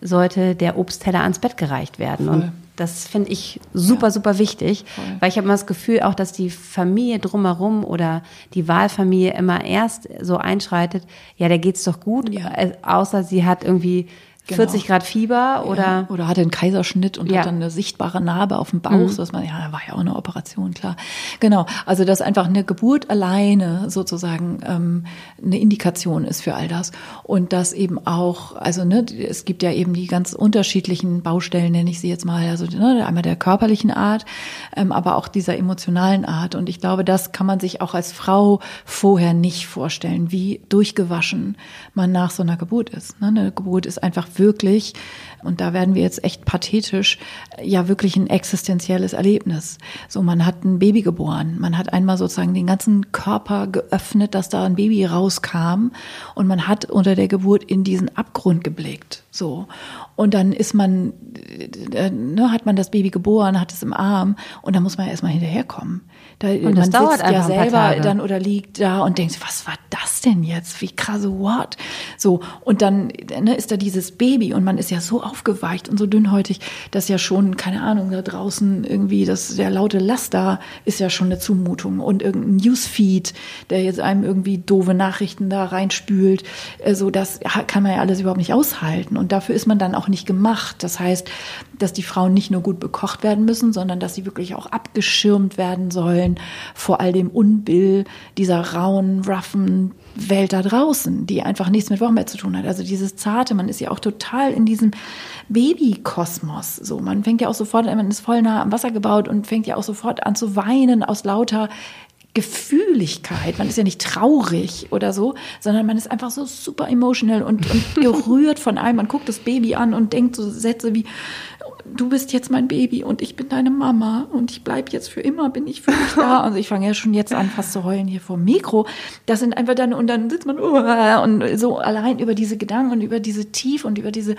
sollte der Obstteller ans Bett gereicht werden. Voll. Und das finde ich super, ja. super wichtig, Voll. weil ich habe immer das Gefühl auch, dass die Familie drumherum oder die Wahlfamilie immer erst so einschreitet, ja, der geht's doch gut, ja. Äh, außer sie hat irgendwie Genau. 40 Grad Fieber oder. Ja, oder hatte einen Kaiserschnitt und ja. hat dann eine sichtbare Narbe auf dem Bauch, mhm. so dass man, ja, da war ja auch eine Operation, klar. Genau. Also, dass einfach eine Geburt alleine sozusagen ähm, eine Indikation ist für all das. Und dass eben auch, also, ne, es gibt ja eben die ganz unterschiedlichen Baustellen, nenne ich sie jetzt mal, also ne, einmal der körperlichen Art, ähm, aber auch dieser emotionalen Art. Und ich glaube, das kann man sich auch als Frau vorher nicht vorstellen, wie durchgewaschen man nach so einer Geburt ist. Ne? Eine Geburt ist einfach wirklich, und da werden wir jetzt echt pathetisch, ja wirklich ein existenzielles Erlebnis. So, man hat ein Baby geboren, man hat einmal sozusagen den ganzen Körper geöffnet, dass da ein Baby rauskam und man hat unter der Geburt in diesen Abgrund geblickt. So. Und dann ist man, äh, ne, hat man das Baby geboren, hat es im Arm und dann muss man erstmal hinterherkommen. Da, und das man dauert sitzt ja selber dann oder liegt da und denkt, was war das denn jetzt? Wie krasse what? So. Und dann ne, ist da dieses Baby und man ist ja so aufgeweicht und so dünnhäutig, dass ja schon, keine Ahnung, da draußen irgendwie das, der laute Laster ist ja schon eine Zumutung und irgendein Newsfeed, der jetzt einem irgendwie doofe Nachrichten da reinspült, äh, so das kann man ja alles überhaupt nicht aushalten. Und dafür ist man dann auch nicht gemacht. Das heißt, dass die Frauen nicht nur gut bekocht werden müssen, sondern dass sie wirklich auch abgeschirmt werden sollen vor all dem Unbill dieser rauen, roughen Welt da draußen, die einfach nichts mit Wochenbett zu tun hat. Also dieses Zarte, man ist ja auch total in diesem Babykosmos. So, man fängt ja auch sofort, man ist voll nah am Wasser gebaut und fängt ja auch sofort an zu weinen aus lauter Gefühligkeit. Man ist ja nicht traurig oder so, sondern man ist einfach so super emotional und, und *laughs* gerührt von einem. Man guckt das Baby an und denkt so Sätze wie, du bist jetzt mein Baby und ich bin deine Mama und ich bleib jetzt für immer, bin ich für dich da. *laughs* Also ich fange ja schon jetzt an, fast zu heulen hier vor dem Mikro. Das sind einfach dann, und dann sitzt man und so allein über diese Gedanken und über diese Tief und über diese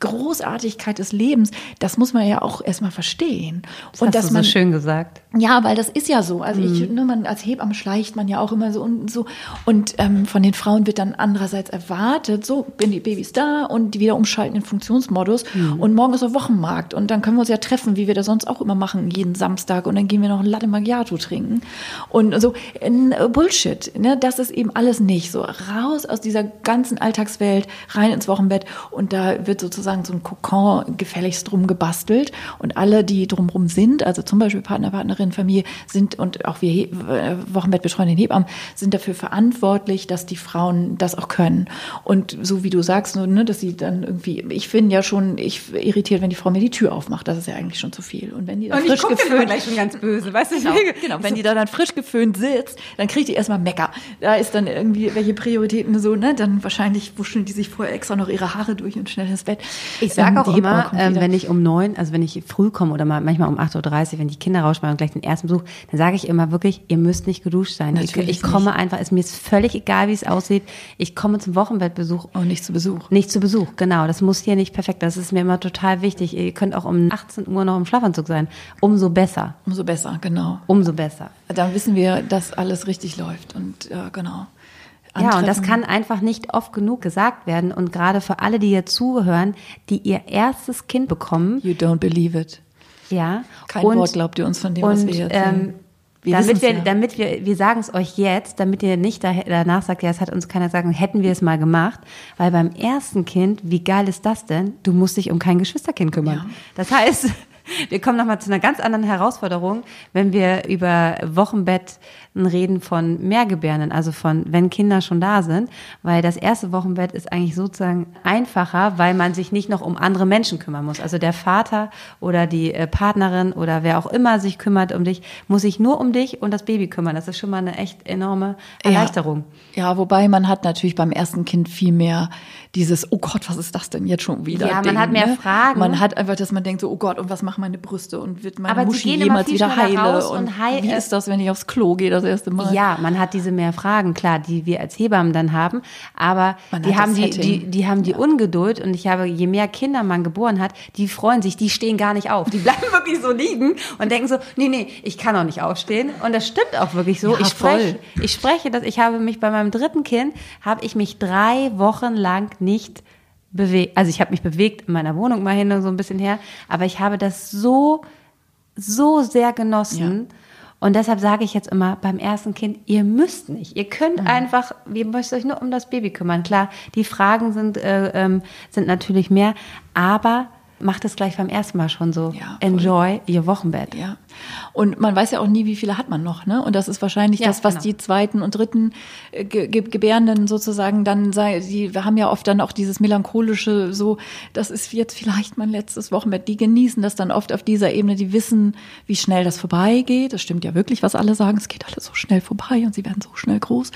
Großartigkeit des Lebens, das muss man ja auch erstmal verstehen. Das und hast dass du man, so schön gesagt. Ja, weil das ist ja so. Also mhm. ich, ne, man als Hebamme schleicht man ja auch immer so und so. Und ähm, von den Frauen wird dann andererseits erwartet, so bin die Babys da und die wieder umschalten in Funktionsmodus. Mhm. Und morgen ist der Wochenmarkt und dann können wir uns ja treffen, wie wir das sonst auch immer machen, jeden Samstag. Und dann gehen wir noch ein Latte Macchiato trinken. Und so äh, Bullshit. Ne? Das ist eben alles nicht so. Raus aus dieser ganzen Alltagswelt, rein ins Wochenbett. Und da wird sozusagen so ein Kokon gefälligst drum gebastelt und alle, die drumherum sind, also zum Beispiel Partner, Partnerin, Familie, sind und auch wir äh, Wochenbettbetreuenden Hebammen sind dafür verantwortlich, dass die Frauen das auch können. Und so wie du sagst, ne, dass sie dann irgendwie, ich finde ja schon, ich irritiert, wenn die Frau mir die Tür aufmacht, das ist ja eigentlich schon zu viel. Und wenn die dann und frisch geföhnt, gleich schon ganz böse, weißt du? *laughs* Genau, genau, wenn die da dann frisch geföhnt sitzt, dann kriegt die erstmal Mecker. Da ist dann irgendwie welche Prioritäten so, ne, dann wahrscheinlich wuscheln die sich vorher extra noch ihre Haare durch und schnell ins Bett. Ich sage ähm, auch immer, äh, wenn ich um neun, also wenn ich früh komme oder mal manchmal um 8.30 Uhr, wenn die Kinder rausschmeißen und gleich den ersten Besuch, dann sage ich immer wirklich, ihr müsst nicht geduscht sein. Ich, ich, komme nicht. einfach, ist mir ist völlig egal, wie es aussieht. Ich komme zum Wochenbettbesuch. Und nicht zu Besuch. Nicht zu Besuch, genau. Das muss hier nicht perfekt. Das ist mir immer total wichtig. Ihr könnt auch um 18 Uhr noch im Schlafanzug sein. Umso besser. Umso besser, genau. Umso besser. Dann wissen wir, dass alles richtig läuft und äh, genau Ja, und das kann einfach nicht oft genug gesagt werden. Und gerade für alle, die hier zuhören, die ihr erstes Kind bekommen. You don't believe it. Ja. Kein und, Wort glaubt ihr uns von dem, und, was wir jetzt ähm, wir damit wir, ja. damit wir, wir sagen es euch jetzt, damit ihr nicht danach sagt, ja, es hat uns keiner gesagt, hätten wir es mal gemacht. Weil beim ersten Kind, wie geil ist das denn? Du musst dich um kein Geschwisterkind kümmern. Ja. Das heißt, *laughs* wir kommen nochmal zu einer ganz anderen Herausforderung, wenn wir über Wochenbett reden von Mehrgebärden, also von wenn Kinder schon da sind, weil das erste Wochenbett ist eigentlich sozusagen einfacher, weil man sich nicht noch um andere Menschen kümmern muss. Also der Vater oder die äh, Partnerin oder wer auch immer sich kümmert um dich, muss sich nur um dich und das Baby kümmern. Das ist schon mal eine echt enorme Erleichterung. Ja, ja wobei man hat natürlich beim ersten Kind viel mehr dieses, oh Gott, was ist das denn jetzt schon wieder? Ja, man Ding, hat mehr ne? Fragen. Man hat einfach, dass man denkt so, oh Gott, und was machen meine Brüste und wird meine Aber Muschi jemals wieder heile? Und, und heil wie ist das, wenn ich aufs Klo gehe? Erste Mal. Ja, man hat diese mehr Fragen, klar, die wir als Hebammen dann haben, aber die haben die, die, die haben die ja. Ungeduld und ich habe, je mehr Kinder man geboren hat, die freuen sich, die stehen gar nicht auf. Die bleiben *laughs* wirklich so liegen und denken so, nee, nee, ich kann auch nicht aufstehen. Und das stimmt auch wirklich so. Ja, ich spreche, ich spreche das, ich habe mich bei meinem dritten Kind, habe ich mich drei Wochen lang nicht bewegt, also ich habe mich bewegt in meiner Wohnung mal hin und so ein bisschen her, aber ich habe das so, so sehr genossen. Ja und deshalb sage ich jetzt immer beim ersten Kind, ihr müsst nicht. Ihr könnt mhm. einfach, ihr müsst euch nur um das Baby kümmern. Klar, die Fragen sind, äh, ähm, sind natürlich mehr, aber macht es gleich beim ersten Mal schon so. Ja, Enjoy ihr Wochenbett. Ja. Und man weiß ja auch nie, wie viele hat man noch, ne? Und das ist wahrscheinlich ja, das, was genau. die zweiten und dritten äh, Ge Gebärenden sozusagen dann sei, die haben ja oft dann auch dieses melancholische, so, das ist jetzt vielleicht mein letztes Wochenbett. Die genießen das dann oft auf dieser Ebene, die wissen, wie schnell das vorbeigeht. Das stimmt ja wirklich, was alle sagen. Es geht alles so schnell vorbei und sie werden so schnell groß.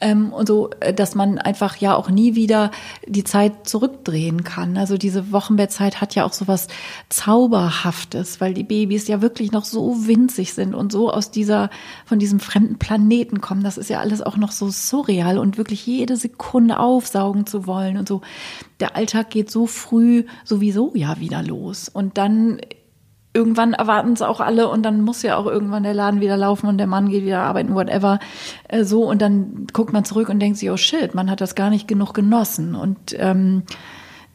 Ähm, und so, äh, dass man einfach ja auch nie wieder die Zeit zurückdrehen kann. Also diese Wochenbettzeit hat ja auch so was Zauberhaftes, weil die Babys ja wirklich noch so winzig sind und so aus dieser, von diesem fremden Planeten kommen. Das ist ja alles auch noch so surreal und wirklich jede Sekunde aufsaugen zu wollen und so. Der Alltag geht so früh sowieso ja wieder los. Und dann irgendwann erwarten es auch alle und dann muss ja auch irgendwann der Laden wieder laufen und der Mann geht wieder arbeiten, whatever. Äh, so und dann guckt man zurück und denkt sich, oh shit, man hat das gar nicht genug genossen. Und ähm,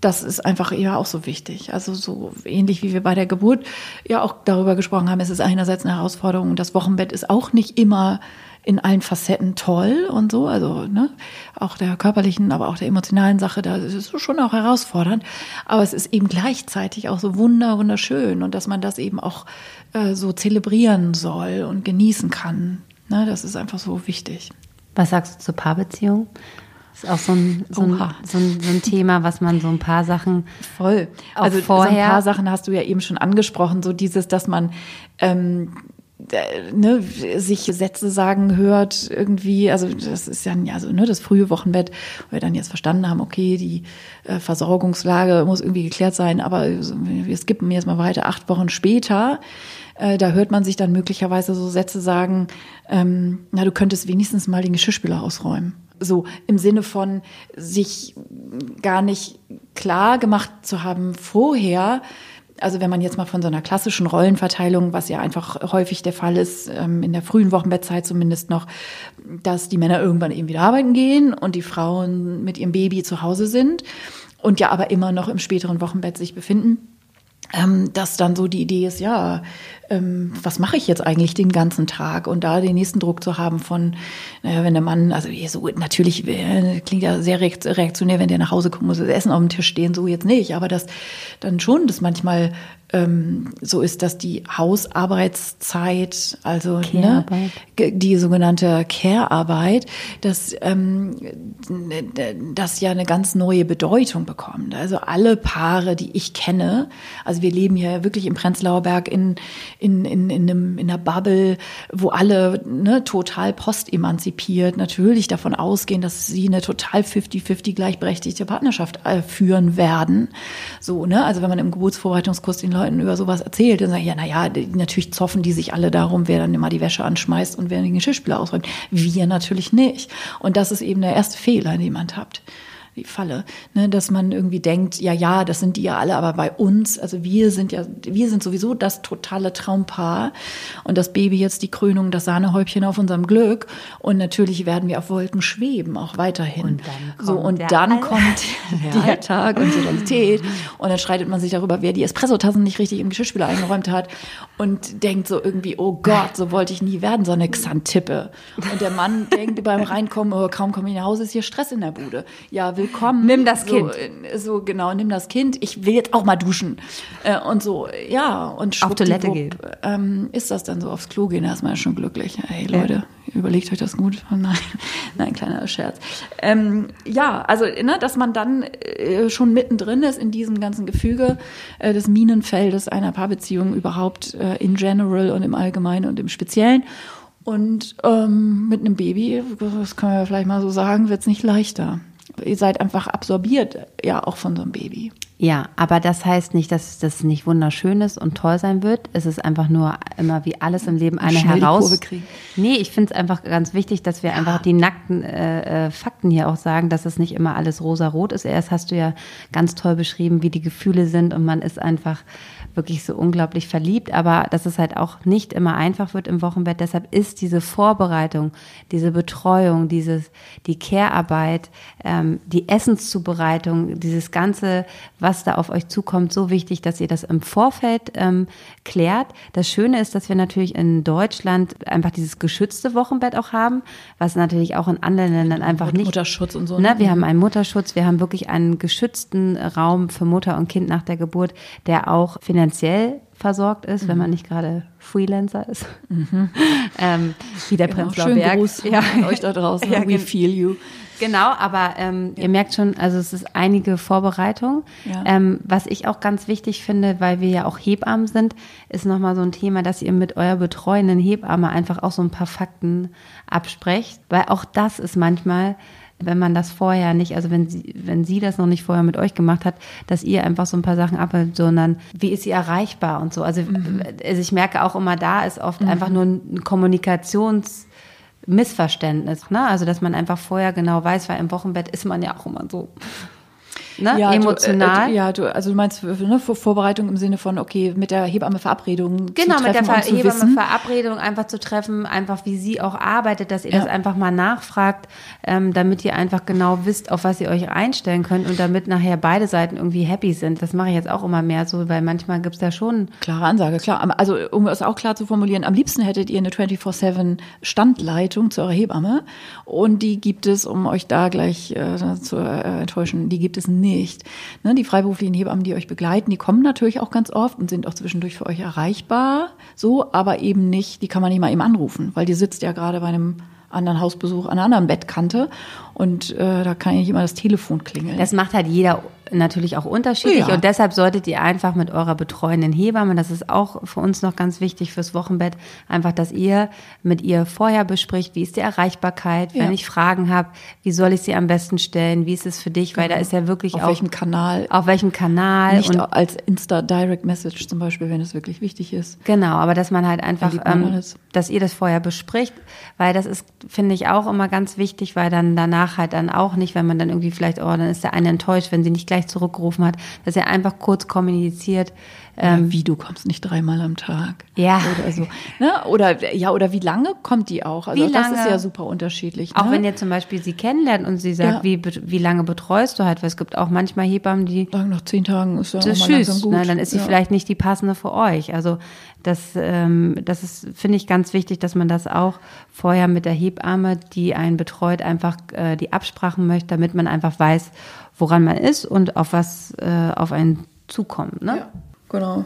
das ist einfach eher auch so wichtig. Also so ähnlich wie wir bei der Geburt ja auch darüber gesprochen haben, es ist einerseits eine Herausforderung. Das Wochenbett ist auch nicht immer in allen Facetten toll und so, also ne, auch der körperlichen, aber auch der emotionalen Sache, da ist es schon auch herausfordernd. Aber es ist eben gleichzeitig auch so wunder, wunderschön und dass man das eben auch äh, so zelebrieren soll und genießen kann. Ne, das ist einfach so wichtig. Was sagst du zur Paarbeziehung? Ist auch so ein, so ein, so, ein, so ein, Thema, was man so ein paar Sachen voll. Also vorher. so ein paar Sachen hast du ja eben schon angesprochen, so dieses, dass man ähm, ne, sich Sätze sagen hört irgendwie, also das ist ja, also ne, das frühe Wochenbett, wo wir dann jetzt verstanden haben, okay, die äh, Versorgungslage muss irgendwie geklärt sein, aber wir skippen jetzt mal weiter, acht Wochen später, äh, da hört man sich dann möglicherweise so Sätze sagen, ähm, na, du könntest wenigstens mal den Geschirrspüler ausräumen. So im Sinne von sich gar nicht klar gemacht zu haben vorher, also wenn man jetzt mal von so einer klassischen Rollenverteilung, was ja einfach häufig der Fall ist, ähm, in der frühen Wochenbettzeit zumindest noch, dass die Männer irgendwann eben wieder arbeiten gehen und die Frauen mit ihrem Baby zu Hause sind und ja aber immer noch im späteren Wochenbett sich befinden ähm, dass dann so die Idee ist, ja, ähm, was mache ich jetzt eigentlich den ganzen Tag? Und da den nächsten Druck zu haben von, naja, wenn der Mann, also so natürlich äh, klingt ja sehr reaktionär, wenn der nach Hause kommt, muss das Essen auf dem Tisch stehen, so jetzt nicht, aber dass dann schon das manchmal ähm, so ist, dass die Hausarbeitszeit, also ne, die sogenannte Care-Arbeit, dass ähm, das ja eine ganz neue Bedeutung bekommt. Also alle Paare, die ich kenne, also wir leben hier wirklich im Prenzlauer Berg in, in, in, in, einem, in einer Bubble, wo alle ne, total postemanzipiert natürlich davon ausgehen, dass sie eine total 50-50 gleichberechtigte Partnerschaft äh, führen werden. So, ne? Also wenn man im Geburtsvorbereitungskurs den Leuten über sowas erzählt, dann sagen ja, naja, natürlich zoffen die sich alle darum, wer dann immer die Wäsche anschmeißt und wer den Geschirrspüler ausräumt. Wir natürlich nicht. Und das ist eben der erste Fehler, den man habt. Die Falle, ne, dass man irgendwie denkt, ja, ja, das sind die ja alle, aber bei uns, also wir sind ja, wir sind sowieso das totale Traumpaar und das Baby jetzt die Krönung, das Sahnehäubchen auf unserem Glück und natürlich werden wir auf Wolken schweben, auch weiterhin. Und dann kommt so und der dann kommt *laughs* der Alltag und die Realität und dann streitet man sich darüber, wer die Espressotassen nicht richtig im Geschirrspüler eingeräumt hat und denkt so irgendwie, oh Gott, so wollte ich nie werden, so eine Xantippe. Und der Mann denkt beim Reinkommen, oh, kaum komme ich nach Hause, ist hier Stress in der Bude. Ja, willkommen. Nimm das so, Kind. äh, So, genau, nimm das Kind. Ich will jetzt auch mal duschen. Äh, Und so, ja. Und Auf Toilette schwuppdiwupp, Ähm, ist das dann so aufs Klo gehen, da ist man ja schon glücklich. Hey Leute, überlegt euch das gut. *laughs* Nein, nein, kleiner Scherz. Ähm, ja, also, ne, dass man dann äh, schon mittendrin ist in diesem ganzen Gefüge äh, des Minenfeldes einer Paarbeziehung überhaupt äh, in general und im Allgemeinen und im Speziellen. Und ähm, mit einem Baby, das können wir vielleicht mal so sagen, wird es nicht leichter. Ihr seid einfach absorbiert, ja, auch von so einem Baby. Ja, aber das heißt nicht, dass das nicht wunderschön ist und toll sein wird. Es ist einfach nur immer wie alles im Leben eine Schnell heraus. Nee, ich finde es einfach ganz wichtig, dass wir einfach die nackten äh, äh, Fakten hier auch sagen, dass es nicht immer alles rosa-rot ist. Erst hast du ja ganz toll beschrieben, wie die Gefühle sind und man ist einfach wirklich so unglaublich verliebt, aber dass es halt auch nicht immer einfach wird im Wochenbett. Deshalb ist diese Vorbereitung, diese Betreuung, dieses, die Care-Arbeit, ähm, die Essenszubereitung, dieses Ganze, was da auf euch zukommt, so wichtig, dass ihr das im Vorfeld ähm, klärt. Das Schöne ist, dass wir natürlich in Deutschland einfach dieses geschützte Wochenbett auch haben, was natürlich auch in anderen Ländern einfach nicht Mutterschutz und so, Ne, ne? wir haben einen Mutterschutz, wir haben wirklich einen geschützten Raum für Mutter und Kind nach der Geburt, der auch finanziell versorgt ist, Mhm. wenn man nicht gerade Freelancer ist. *laughs* ähm, wie der Genau, Prenzlauer Berg. Gruß an euch da draußen. *laughs* Ja, We feel you. Genau, aber ähm, ihr merkt schon, also es ist einige Vorbereitung. Ja. Ähm, was ich auch ganz wichtig finde, weil wir ja auch Hebammen sind, ist nochmal so ein Thema, dass ihr mit eurer betreuenden Hebamme einfach auch so ein paar Fakten absprecht, weil auch das ist manchmal wenn man das vorher nicht, also wenn sie, wenn sie das noch nicht vorher mit euch gemacht hat, dass ihr einfach so ein paar Sachen abhält, sondern wie ist sie erreichbar und so. Also, also ich merke auch immer, da ist oft einfach nur ein Kommunikations- Missverständnis, ne? Also dass man einfach vorher genau weiß, weil im Wochenbett ist man ja auch immer so ne? Ja, emotional. Du, äh, ja, du, also du meinst ne, Vor- Vorbereitung im Sinne von, okay, mit der Hebamme Verabredung Genau, zu mit der treffen und zu Hebamme wissen. Verabredung einfach zu treffen, einfach wie sie auch arbeitet, dass ihr Ja. das einfach mal nachfragt, ähm, damit ihr einfach genau wisst, auf was ihr euch einstellen könnt und damit nachher beide Seiten irgendwie happy sind. Das mache ich jetzt auch immer mehr so, weil manchmal gibt's da schon Klare Ansage, klar. Also, um es auch klar zu formulieren, am liebsten hättet ihr eine 24-7 Standleitung zu eurer Hebamme. Und die gibt es, um euch da gleich äh, zu äh, enttäuschen, die gibt es nicht. Ne, die freiberuflichen Hebammen, die euch begleiten, die kommen natürlich auch ganz oft und sind auch zwischendurch für euch erreichbar. So, aber eben nicht, die kann man nicht mal eben anrufen, weil die sitzt ja gerade bei einem anderen Hausbesuch an einer anderen Bettkante und äh, da kann ja nicht immer das Telefon klingeln. Das macht halt jeder natürlich auch unterschiedlich Ja. und deshalb solltet ihr einfach mit eurer betreuenden Hebamme, das ist auch für uns noch ganz wichtig fürs Wochenbett, einfach, dass ihr mit ihr vorher bespricht, wie ist die Erreichbarkeit, wenn Ja. ich Fragen habe, wie soll ich sie am besten stellen, wie ist es für dich, weil da ist ja wirklich Auf auch welchem Kanal? auf welchem Kanal Nicht und als Insta-Direct-Message zum Beispiel, wenn es wirklich wichtig ist. Genau, aber dass man halt einfach, ähm, dass ihr das vorher bespricht, weil das ist, finde ich, auch immer ganz wichtig, weil dann danach halt dann auch nicht, wenn man dann irgendwie vielleicht, oh, dann ist der eine enttäuscht, wenn sie nicht gleich zurückgerufen hat, dass er einfach kurz kommuniziert, Ähm, wie du kommst nicht dreimal am Tag. Ja. Oder so. Ne? Oder ja, oder wie lange kommt die auch? Also Wie das ist lange? ja super unterschiedlich. auch ne? wenn ihr zum Beispiel sie kennenlernt und sie sagt, Ja. wie, wie lange betreust du halt, weil es gibt auch manchmal Hebammen, die sagen nach zehn Tagen ist ja das auch mal tschüss, gut. ne, dann ist sie ja. vielleicht nicht die passende für euch. Also das, ähm, das ist, finde ich, ganz wichtig, dass man das auch vorher mit der Hebamme, die einen betreut, einfach äh, die absprachen möchte, damit man einfach weiß, woran man ist und auf was äh, auf einen zukommt. Ne? Ja, genau.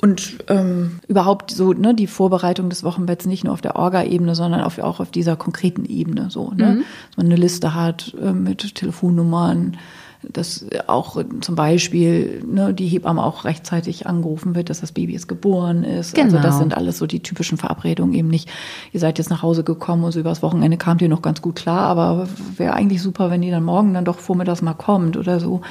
Und ähm, überhaupt so ne, die Vorbereitung des Wochenbetts nicht nur auf der Orga-Ebene, sondern auf, auch auf dieser konkreten Ebene. So, ne? Mhm. Dass man eine Liste hat äh, mit Telefonnummern, dass auch zum Beispiel ne, die Hebamme auch rechtzeitig angerufen wird, dass das Baby jetzt geboren ist. Also Genau. das sind alles so die typischen Verabredungen eben nicht. Ihr seid jetzt nach Hause gekommen und so übers Wochenende kamt ihr noch ganz gut klar, aber wäre eigentlich super, wenn die dann morgen dann doch vormittags mal kommt oder so,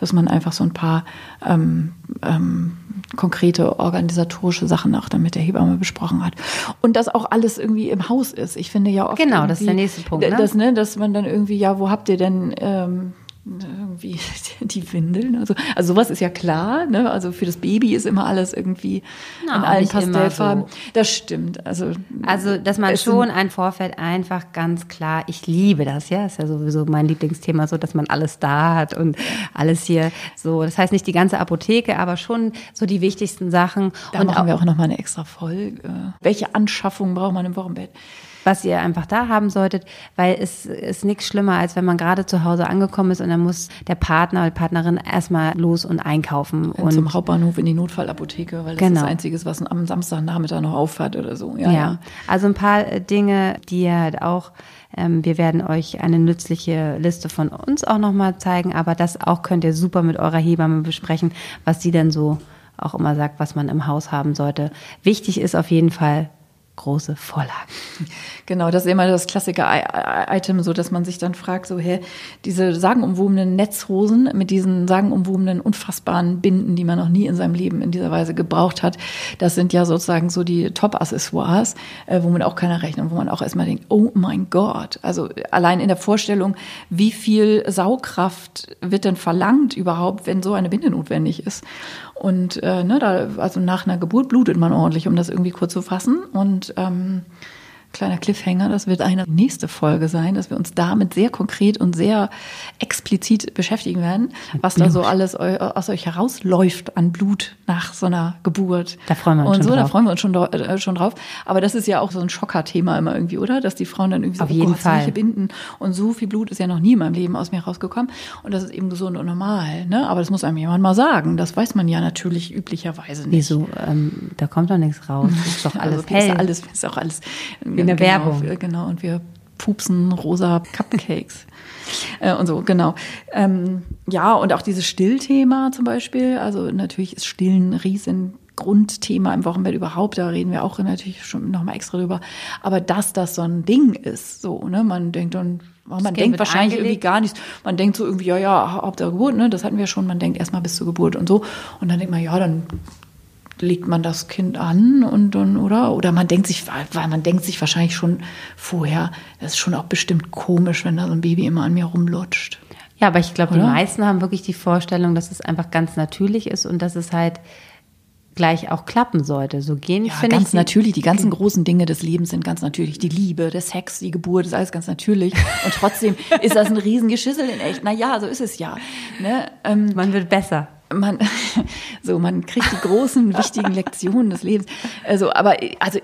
dass man einfach so ein paar ähm, ähm, konkrete organisatorische Sachen auch dann mit der Hebamme besprochen hat. Und dass auch alles irgendwie im Haus ist. Ich finde ja oft. Genau, das ist der nächste Punkt, ne? Das, ne, dass man dann irgendwie, ja, wo habt ihr denn ähm, irgendwie *laughs* die Windeln. Also, also sowas ist ja klar. Ne? Also für das Baby ist immer alles irgendwie Na, in allen Pastellfarben. so. Das stimmt. Also, Also, dass man schon ein Vorfeld einfach ganz klar, ich liebe das, ja, ist ja sowieso mein Lieblingsthema, so, dass man alles da hat und alles hier so. Das heißt nicht die ganze Apotheke, aber schon so die wichtigsten Sachen. Da und machen auch, wir auch noch mal eine extra Folge. Welche Anschaffung braucht man im Wochenbett? Was ihr einfach da haben solltet, weil es ist nichts schlimmer, als wenn man gerade zu Hause angekommen ist und dann muss der Partner oder die Partnerin erstmal los und einkaufen. Und zum Hauptbahnhof in die Notfallapotheke, weil das Genau. ist das Einzige, was am Samstagnachmittag noch auffahrt oder so. Ja, Ja, ja. also ein paar äh, Dinge, die ihr halt auch, ähm, wir werden euch eine nützliche Liste von uns auch nochmal zeigen, aber das auch könnt ihr super mit eurer Hebamme besprechen, was sie denn so auch immer sagt, was man im Haus haben sollte. Wichtig ist auf jeden Fall große Vorlagen. Genau, das ist immer das Klassiker-Item, so dass man sich dann fragt, so, hä, diese sagenumwobenen Netzhosen mit diesen sagenumwobenen, unfassbaren Binden, die man noch nie in seinem Leben in dieser Weise gebraucht hat, das sind ja sozusagen so die Top-Accessoires, äh, womit auch keiner rechnet, wo man auch erstmal denkt, oh mein Gott, also allein in der Vorstellung, wie viel Saugkraft wird denn verlangt überhaupt, wenn so eine Binde notwendig ist? Und äh, ne, da, also nach einer Geburt blutet man ordentlich, um das irgendwie kurz zu fassen. Und ähm, kleiner Cliffhanger, das wird eine nächste Folge sein, dass wir uns damit sehr konkret und sehr explizit beschäftigen werden, was da so alles aus euch herausläuft an Blut nach so einer Geburt. Da freuen wir uns und schon so, da drauf. freuen wir uns schon, äh, schon drauf. Aber das ist ja auch so ein Schocker-Thema immer irgendwie, oder? Dass die Frauen dann irgendwie so, Auf jeden Gott, Fall. Binden und so viel Blut ist ja noch nie in meinem Leben aus mir rausgekommen. Und das ist eben gesund und normal. Ne? Aber das muss einem jemand mal sagen. Das weiß man ja natürlich üblicherweise nicht. Wieso? Ähm, da kommt doch nichts raus. Das ist doch *laughs* alles also, hell. Ist alles, ist auch alles Wie eine genau, Werbung. wir- Genau, und wir pupsen rosa Cupcakes. *laughs* äh, und so, genau. Ähm, ja, und auch dieses Stillthema zum Beispiel. Also natürlich ist Stillen ein riesen Grundthema im Wochenbett überhaupt, da reden wir auch natürlich schon nochmal extra drüber. Aber dass das so ein Ding ist, so, ne, man denkt dann, oh, man denkt wahrscheinlich irgendwie eingelegt. gar nichts. Man denkt so irgendwie, ja, ja, Hauptsache Geburt, ne, das hatten wir schon, man denkt erstmal bis zur Geburt und so. Und dann denkt man, ja, dann legt man das Kind an und dann, oder? Oder man denkt sich, weil man denkt sich wahrscheinlich schon vorher, das ist schon auch bestimmt komisch, wenn da so ein Baby immer an mir rumlutscht. Ja, aber ich glaube, die meisten haben wirklich die Vorstellung, dass es einfach ganz natürlich ist und dass es halt gleich auch klappen sollte. So gehen Ja, finde ganz ich. natürlich. Die ganzen großen Dinge des Lebens sind ganz natürlich. Die Liebe, der Sex, die Geburt, ist alles ganz natürlich. Und trotzdem *laughs* ist das ein Riesengeschissel in echt. Na ja, so ist es ja. Ne? Ähm, Man wird besser. Man *laughs* so man kriegt die großen *laughs* wichtigen Lektionen des Lebens. Also aber also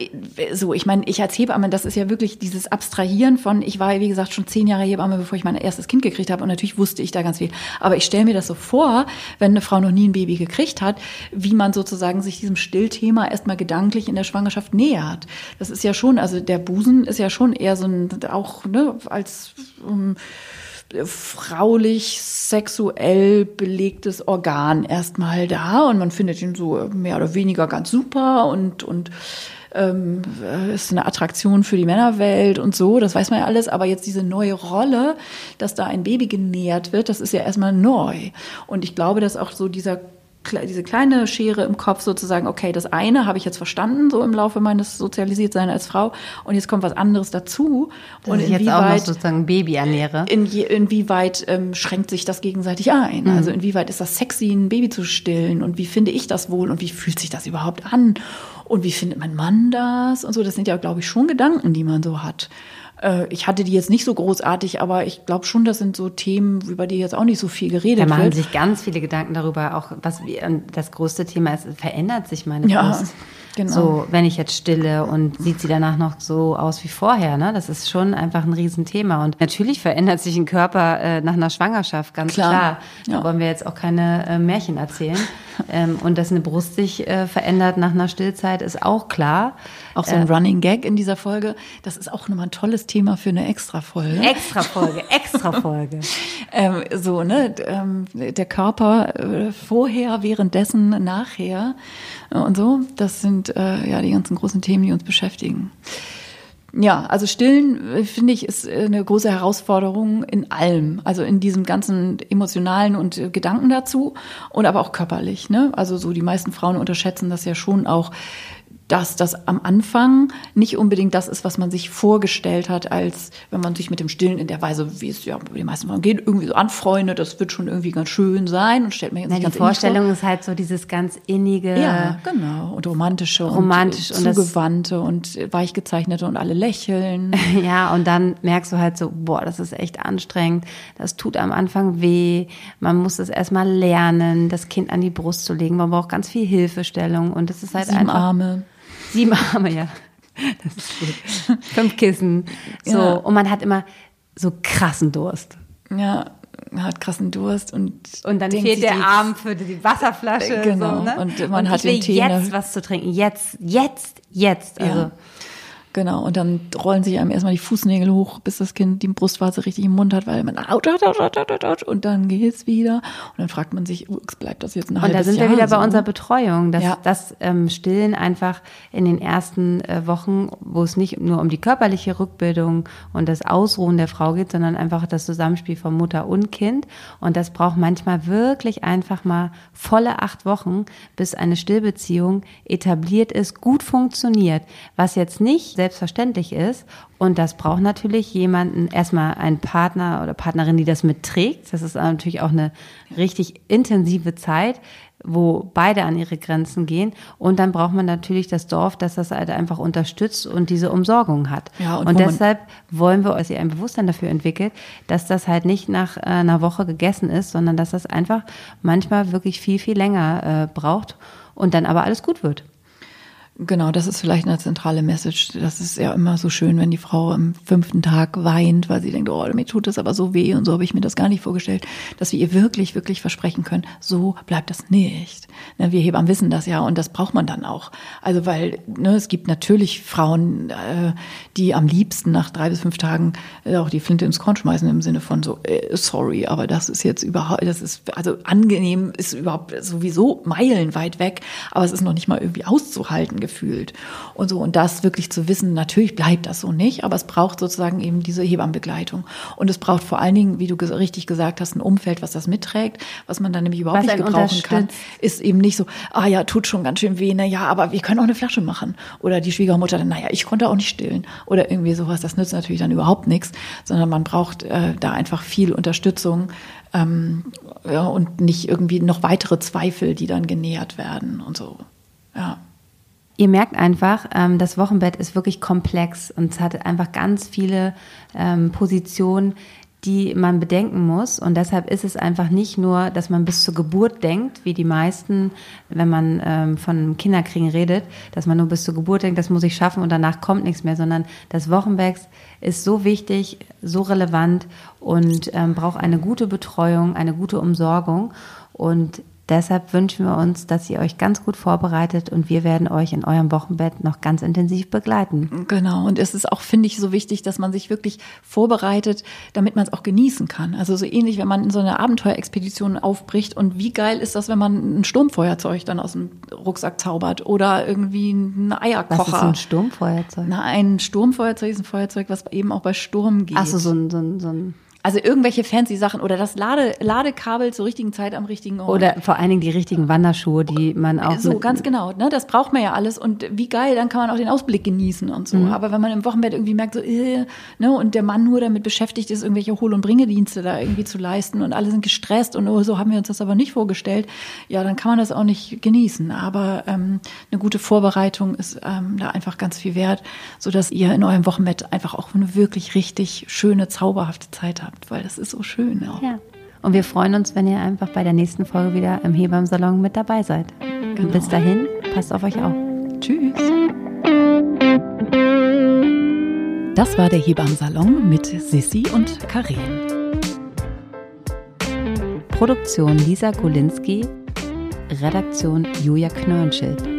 so ich meine ich als Hebamme das ist ja wirklich dieses Abstrahieren von ich war wie gesagt schon zehn Jahre Hebamme bevor ich mein erstes Kind gekriegt habe. Und natürlich wusste ich da ganz viel. Aber ich stelle mir das so vor wenn eine Frau noch nie ein Baby gekriegt hat wie man sozusagen sich diesem Stillthema erstmal gedanklich in der Schwangerschaft nähert das ist ja schon also der Busen ist ja schon eher so ein auch ne als um, fraulich sexuell belegtes Organ erstmal da und man findet ihn so mehr oder weniger ganz super und und ähm, ist eine Attraktion für die Männerwelt und so, das weiß man ja alles, aber jetzt diese neue Rolle, dass da ein Baby genährt wird, das ist ja erstmal neu. Und ich glaube, dass auch so dieser diese kleine Schere im Kopf sozusagen, okay, das eine habe ich jetzt verstanden, so im Laufe meines Sozialisiertseins als Frau, und jetzt kommt was anderes dazu. Dass und ich jetzt auch noch sozusagen Baby ernähre. in je, inwieweit ähm, schränkt sich das gegenseitig ein? Also inwieweit ist das sexy, ein Baby zu stillen? Und wie finde ich das wohl? Und wie fühlt sich das überhaupt an? Und wie findet mein Mann das? Und so, das sind ja, glaube ich, schon Gedanken, die man so hat. Äh, Ich hatte die jetzt nicht so großartig, aber ich glaube schon, das sind so Themen, über die jetzt auch nicht so viel Da geredet machen wird. sich ganz viele Gedanken darüber, auch was wir, und das größte Thema ist, verändert sich meine Ja, Brust. genau. So, wenn ich jetzt stille und sieht sie danach noch so aus wie vorher, ne? Das ist schon einfach ein Riesenthema. Und natürlich verändert sich ein Körper äh, nach einer Schwangerschaft, ganz Klar. klar. Da Ja. wollen wir jetzt auch keine äh, Märchen erzählen. Ähm, und dass eine Brust sich äh, verändert nach einer Stillzeit, ist auch klar. Auch so ein Running Gag in dieser Folge. Das ist auch nochmal ein tolles Thema für eine Extra-Folge. Extra Folge, extra Folge. *laughs* Ähm, so, ne, ähm, der Körper äh, vorher, währenddessen, nachher äh, und so. Das sind äh, ja die ganzen großen Themen, die uns beschäftigen. Ja, also Stillen, äh, finde ich, ist äh, eine große Herausforderung in allem. Also in diesem ganzen emotionalen und äh, Gedanken dazu und aber auch körperlich. Ne? Also so die meisten Frauen unterschätzen das ja schon auch dass das am Anfang nicht unbedingt das ist, was man sich vorgestellt hat, als wenn man sich mit dem Stillen in der Weise, wie es ja den meisten Frauen geht, irgendwie so anfreundet, das wird schon irgendwie ganz schön sein und stellt mir jetzt Na, nicht die ganz Vorstellung vor. ist halt so dieses ganz innige. Ja, genau. Und romantische Romantisch und, und zugewandte und weich gezeichnete und alle lächeln. *laughs* Ja, und dann merkst du halt so, boah, das ist echt anstrengend. Das tut am Anfang weh. Man muss es erstmal lernen, das Kind an die Brust zu legen. Man braucht ganz viel Hilfestellung und es ist halt Sieben einfach. Arme. Sieben *laughs* Arme, ja. Das ist gut. Fünf Kissen. So. Ja. Und man hat immer so krassen Durst. Ja, hat krassen Durst und Und dann fehlt der die- Arm für die Wasserflasche. Genau. So, ne? Und man hat ich will den Tee in der- jetzt was zu trinken. Jetzt, jetzt, jetzt. Also, Ja. Genau, und dann rollen sich einem erstmal die Fußnägel hoch, bis das Kind die Brustwarze richtig im Mund hat, weil man out, out, out, out, out, out, und dann geht's wieder. Und dann fragt man sich, ups, bleibt das jetzt ein Und da sind Jahr wir wieder bei so? unserer Betreuung, dass Ja. das ähm, Stillen einfach in den ersten äh, Wochen, wo es nicht nur um die körperliche Rückbildung und das Ausruhen der Frau geht, sondern einfach das Zusammenspiel von Mutter und Kind. Und das braucht manchmal wirklich einfach mal volle acht Wochen, bis eine Stillbeziehung etabliert ist, gut funktioniert, was jetzt nicht selbstverständlich ist. Und das braucht natürlich jemanden, erstmal einen Partner oder Partnerin, die das mitträgt. Das ist natürlich auch eine richtig intensive Zeit, wo beide an ihre Grenzen gehen. Und dann braucht man natürlich das Dorf, das das halt einfach unterstützt und diese Umsorgung hat. Ja, und und deshalb wollen wir, dass ihr ein Bewusstsein dafür entwickelt, dass das halt nicht nach äh, einer Woche gegessen ist, sondern dass das einfach manchmal wirklich viel, viel länger äh, braucht und dann aber alles gut wird. Genau, das ist vielleicht eine zentrale Message. Das ist ja immer so schön, wenn die Frau am fünften Tag weint, weil sie denkt, oh, mir tut das aber so weh und so habe ich mir das gar nicht vorgestellt, dass wir ihr wirklich, wirklich versprechen können, so bleibt das nicht. Ne, wir Hebammen wissen das ja und das braucht man dann auch. Also weil ne, es gibt natürlich Frauen, äh, die am liebsten nach drei bis fünf Tagen äh, auch die Flinte ins Korn schmeißen im Sinne von so, äh, sorry, aber das ist jetzt überhaupt, das ist, also angenehm ist überhaupt sowieso meilenweit weg, aber es ist noch nicht mal irgendwie auszuhalten gefühlt. Und so, und das wirklich zu wissen, natürlich bleibt das so nicht, aber es braucht sozusagen eben diese Hebammenbegleitung. Und es braucht vor allen Dingen, wie du richtig gesagt hast, ein Umfeld, was das mitträgt, was man dann nämlich überhaupt Was nicht gebrauchen kann, ist eben nicht so, ah ja, tut schon ganz schön weh, na ja, aber wir können auch eine Flasche machen. Oder die Schwiegermutter dann, naja, ich konnte auch nicht stillen. Oder irgendwie sowas, das nützt natürlich dann überhaupt nichts, sondern man braucht äh, da einfach viel Unterstützung ähm, ja, und nicht irgendwie noch weitere Zweifel, die dann genährt werden und so. Ja. Ihr merkt einfach, ähm, das Wochenbett ist wirklich komplex und es hat einfach ganz viele ähm, Positionen, die man bedenken muss. Und deshalb ist es einfach nicht nur, dass man bis zur Geburt denkt, wie die meisten, wenn man ähm, von Kinderkriegen redet, dass man nur bis zur Geburt denkt, das muss ich schaffen und danach kommt nichts mehr, sondern das Wochenbett ist so wichtig, so relevant und braucht eine gute Betreuung, eine gute Umsorgung. Und Deshalb wünschen wir uns, dass ihr euch ganz gut vorbereitet und wir werden euch in eurem Wochenbett noch ganz intensiv begleiten. Genau. Und es ist auch, finde ich, so wichtig, dass man sich wirklich vorbereitet, damit man es auch genießen kann. Also so ähnlich, wenn man in so eine Abenteuerexpedition aufbricht und wie geil ist das, wenn man ein Sturmfeuerzeug dann aus dem Rucksack zaubert oder irgendwie ein Eierkocher. Was ist ein Sturmfeuerzeug? Na, ein Sturmfeuerzeug ist ein Feuerzeug, was eben auch bei Sturm geht. Ach so, so ein, so ein, so ein Also irgendwelche fancy Sachen oder das Lade, Ladekabel zur richtigen Zeit am richtigen Ort. oder vor allen Dingen die richtigen Wanderschuhe, die man auch so, ganz genau. Ne? Das braucht man ja alles. Und wie geil, dann kann man auch den Ausblick genießen und so. Aber wenn man im Wochenbett irgendwie merkt, so, äh, ne, und der Mann nur damit beschäftigt ist, irgendwelche Hohl- und Bringedienste da irgendwie zu leisten und alle sind gestresst und oh, so haben wir uns das aber nicht vorgestellt, ja, dann kann man das auch nicht genießen. Aber ähm, eine gute Vorbereitung ist ähm, da einfach ganz viel wert, sodass ihr in eurem Wochenbett einfach auch eine wirklich richtig schöne, zauberhafte Zeit habt, weil das ist so schön auch. Ja. Und wir freuen uns, wenn ihr einfach bei der nächsten Folge wieder im Hebammsalon mit dabei seid. Und bis dahin, passt auf euch auf. Tschüss. Das war der Hebammsalon mit Sissi und Karin. Produktion Lisa Golinski, Redaktion Julia Knörnschild.